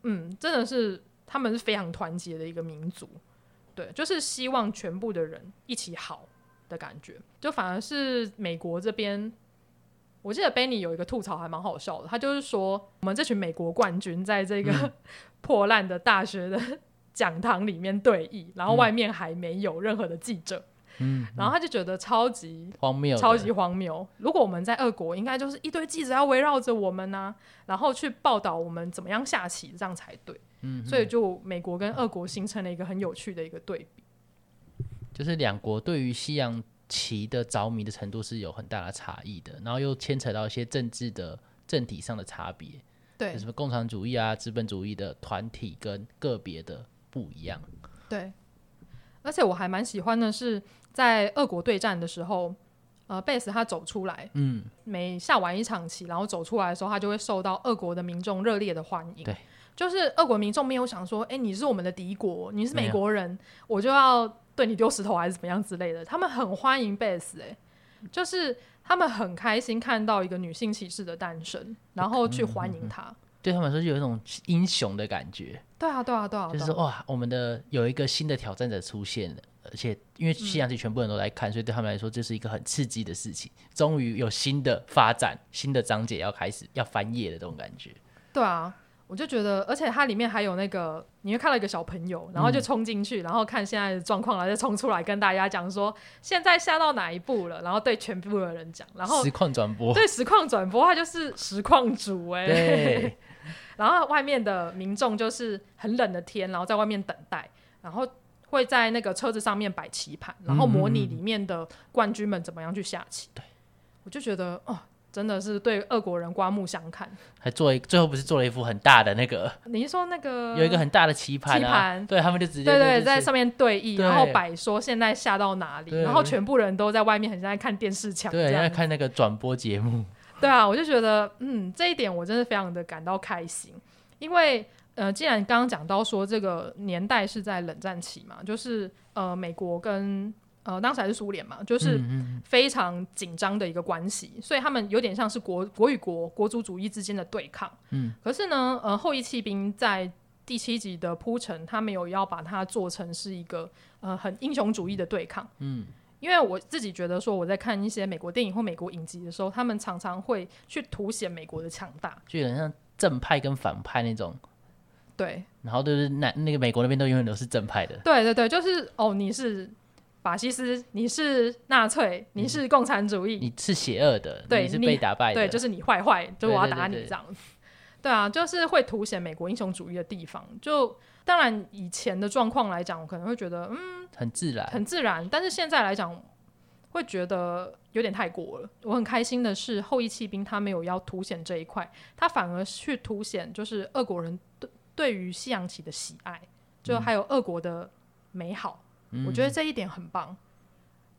嗯，真的是他们是非常团结的一个民族，对，就是希望全部的人一起好。的感觉，就反而是美国这边，我记得 Benny 有一个吐槽还蛮好笑的，他就是说我们这群美国冠军在这个、嗯、破烂的大学的 讲堂里面对弈，然后外面还没有任何的记者，嗯，然后他就觉得超级荒谬，超级荒谬。如果我们在俄国，应该就是一堆记者要围绕着我们呢、啊，然后去报道我们怎么样下棋，这样才对。嗯，所以就美国跟俄国形成了一个很有趣的一个对比。就是两国对于西洋棋的着迷的程度是有很大的差异的，然后又牵扯到一些政治的政体上的差别，对，什么共产主义啊、资本主义的团体跟个别的不一样，对。而且我还蛮喜欢的是，在俄国对战的时候，呃，贝斯他走出来，嗯，每下完一场棋，然后走出来的时候，他就会受到俄国的民众热烈的欢迎，对，就是俄国民众没有想说，哎、欸，你是我们的敌国，你是美国人，我就要。对你丢石头还是怎么样之类的，他们很欢迎贝斯，哎，就是他们很开心看到一个女性骑士的诞生，然后去欢迎她。对他们来说，就有一种英雄的感觉。对啊，对啊，对啊，就是说哇，我们的有一个新的挑战者出现了，而且因为西洋棋全部人都来看，嗯，所以对他们来说这是一个很刺激的事情。终于有新的发展，新的章节要开始要翻页的这种感觉。对啊。我就觉得，而且它里面还有那个，你会看到一个小朋友，然后就冲进去，嗯，然后看现在的状况，然后再冲出来跟大家讲说现在下到哪一步了，然后对全部的人讲，然后实况转播，对实况转播，他就是实况主哎，对，然后外面的民众就是很冷的天，然后在外面等待，然后会在那个车子上面摆棋盘，然后模拟里面的冠军们怎么样去下棋，对，我就觉得哦。真的是对俄国人刮目相看，还做一最后不是做了一幅很大的那个？你是说那个有一个很大的棋盘，啊？棋盘对他们就直接对，对对，在上面对弈，然后摆说现在下到哪里，然后全部人都在外面很像在看电视墙，对，在看那个转播节目。对啊，我就觉得嗯，这一点我真的非常的感到开心，因为呃，既然刚刚讲到说这个年代是在冷战期嘛，就是呃，美国跟。呃，当时还是苏联嘛，就是非常紧张的一个关系，嗯，所以他们有点像是国国与国、国族主义之间的对抗。嗯，可是呢，呃，后裔弃兵在第七集的铺陈，他没有要把它做成是一个呃很英雄主义的对抗。嗯，因为我自己觉得说，我在看一些美国电影或美国影集的时候，他们常常会去凸显美国的强大，就有点像正派跟反派那种。对，然后就是那那个美国那边都永远都是正派的。对对对，就是哦，你是。法西斯，你是纳粹，你是共产主义，你是邪恶的，对，你是被打败的，对，就是你坏坏，就我要打你这样子。对，对，对，对，啊，就是会凸显美国英雄主义的地方。就当然以前的状况来讲，我可能会觉得嗯，很自然，很自然。但是现在来讲，会觉得有点太过了。我很开心的是，后裔弃兵他没有要凸显这一块，他反而去凸显就是俄国人对对于西洋棋的喜爱，就还有俄国的美好。我觉得这一点很棒，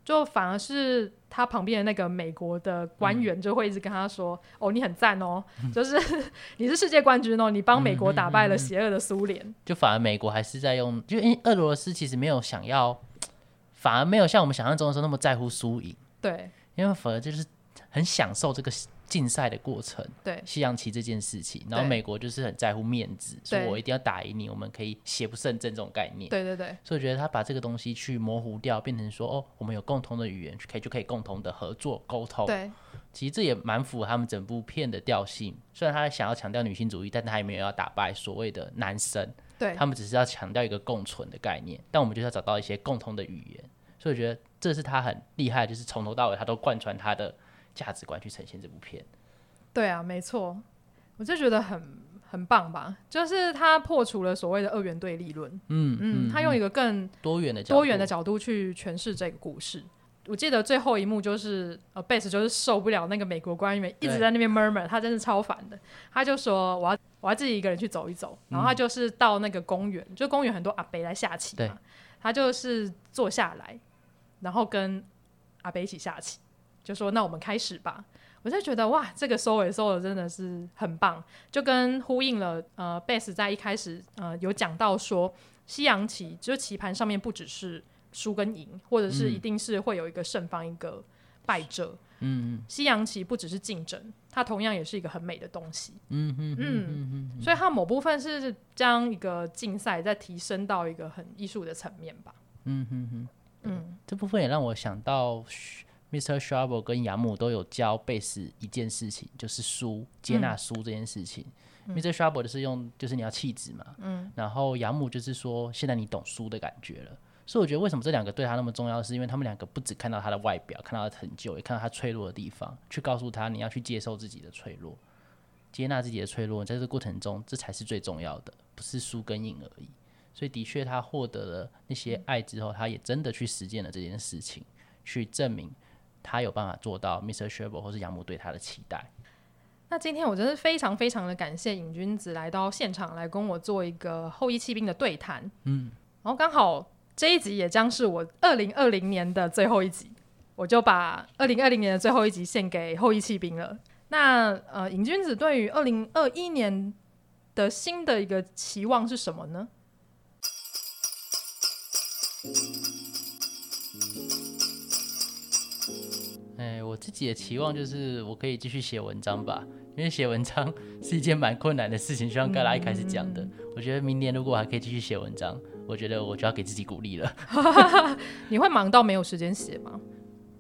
就反而是他旁边的那个美国的官员就会一直跟他说：“嗯、哦，你很赞哦，就是 你是世界冠军哦，你帮美国打败了邪恶的苏联。”就反而美国还是在用，就因为俄罗斯其实没有想要，反而没有像我们想象中的时候那么在乎输赢。对，因为反而就是很享受这个。竞赛的过程，对西洋棋这件事情，然后美国就是很在乎面子，所以我一定要打赢你，我们可以邪不胜正这种概念。对对对，所以我觉得他把这个东西去模糊掉，变成说哦，我们有共同的语言，可以就可以共同的合作沟通。对，其实这也蛮符合他们整部片的调性。虽然他想要强调女性主义，但他也没有要打败所谓的男生。对，他们只是要强调一个共存的概念，但我们就是要找到一些共同的语言。所以我觉得这是他很厉害，就是从头到尾他都贯穿他的。价值观去呈现这部片，对啊，没错，我就觉得很很棒吧。就是他破除了所谓的二元对立论，嗯嗯，他用一个更多元的多元的角度去诠释这个故事。我记得最后一幕就是呃，贝斯就是受不了那个美国官员一直在那边 murmur，他真是超烦的。他就说我要我要自己一个人去走一走，然后他就是到那个公园，就公园很多阿伯来下棋嘛。他就是坐下来，然后跟阿北一起下棋，就说：“那我们开始吧。”我就觉得哇，这个收尾收的真的是很棒，就跟呼应了呃，Base 在一开始呃有讲到说，西洋棋就是棋盘上面不只是输跟赢，或者是一定是会有一个胜方一个败者。嗯嗯，西洋棋不只是竞争，它同样也是一个很美的东西。嗯嗯嗯嗯，所以它某部分是将一个竞赛再提升到一个很艺术的层面吧。嗯嗯嗯嗯，这部分也让我想到。Mr. Sharpe 跟杨母都有教贝斯一件事情，就是输，接纳输这件事情。嗯、Mr. Sharpe 的是用，就是你要气质嘛，嗯，然后杨母就是说，现在你懂输的感觉了。所以我觉得为什么这两个对他那么重要，是因为他们两个不只看到他的外表，看到他的成就，也看到他脆弱的地方，去告诉他你要去接受自己的脆弱，接纳自己的脆弱，在这个过程中，这才是最重要的，不是输跟赢而已。所以的确，他获得了那些爱之后，他也真的去实践了这件事情，去证明。他有办法做到，Mr. Sharpe 或是养母对他的期待。那今天我真是非常非常的感谢尹君子来到现场来跟我做一个后羿弃兵的对谈。嗯，然后刚好这一集也将是我二零二零年的最后一集，我就把二零二零年的最后一集献给后羿弃兵了。那呃，尹君子对于二零二一年的新的一个期望是什么呢？我自己的期望就是我可以继续写文章吧，因为写文章 是一件蛮困难的事情，就像盖拉一开始讲的。嗯、我觉得明年如果还可以继续写文章，我觉得我就要给自己鼓励了。你会忙到没有时间写吗？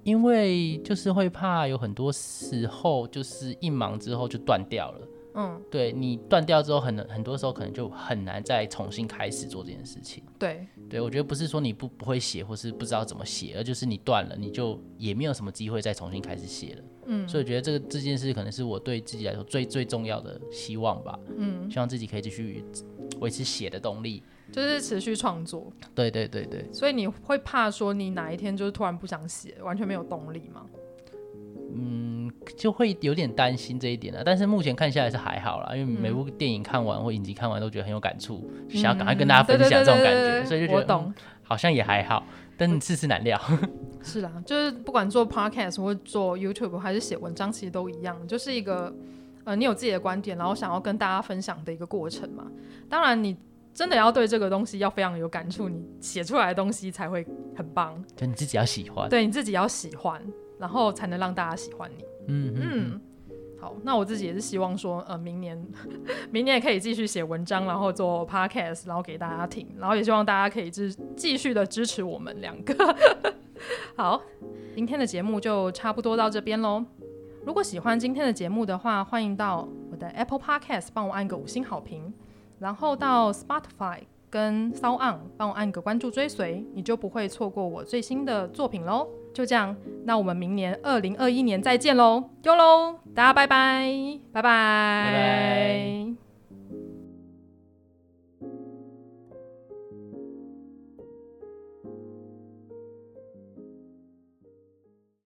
因为就是会怕有很多时候就是一忙之后就断掉了。嗯，对，你断掉之后很，很很多时候可能就很难再重新开始做这件事情。对，对我觉得不是说你不不会写，或是不知道怎么写，而就是你断了，你就也没有什么机会再重新开始写了。嗯，所以我觉得这个这件事可能是我对自己来说最最重要的希望吧。嗯，希望自己可以继续维持写的动力，就是持续创作。对对对对。所以你会怕说你哪一天就是突然不想写，完全没有动力吗？嗯，就会有点担心这一点了，但是目前看下来是还好啦，因为每部电影看完或影集看完都觉得很有感触，嗯、想要赶快跟大家分享这种感觉，所以就觉得我懂、嗯，好像也还好，但世事难料。是啦，就是不管做 podcast 或做 YouTube 还是写文章，其实都一样，就是一个呃，你有自己的观点，然后想要跟大家分享的一个过程嘛。当然，你真的要对这个东西要非常有感触，你写出来的东西才会很棒。就你自己要喜欢，对你自己要喜欢。然后才能让大家喜欢你。嗯嗯，好，那我自己也是希望说，呃，明年，明年也可以继续写文章，然后做 podcast，然后给大家听，然后也希望大家可以支继续的支持我们两个。好，今天的节目就差不多到这边喽。如果喜欢今天的节目的话，欢迎到我的 Apple Podcast 帮我按个五星好评，然后到 Spotify 跟 SoundOn 帮我按个关注追随，你就不会错过我最新的作品喽。就这样，那我们明年二零二一年再见喽，哟喽，大家，拜拜。拜拜。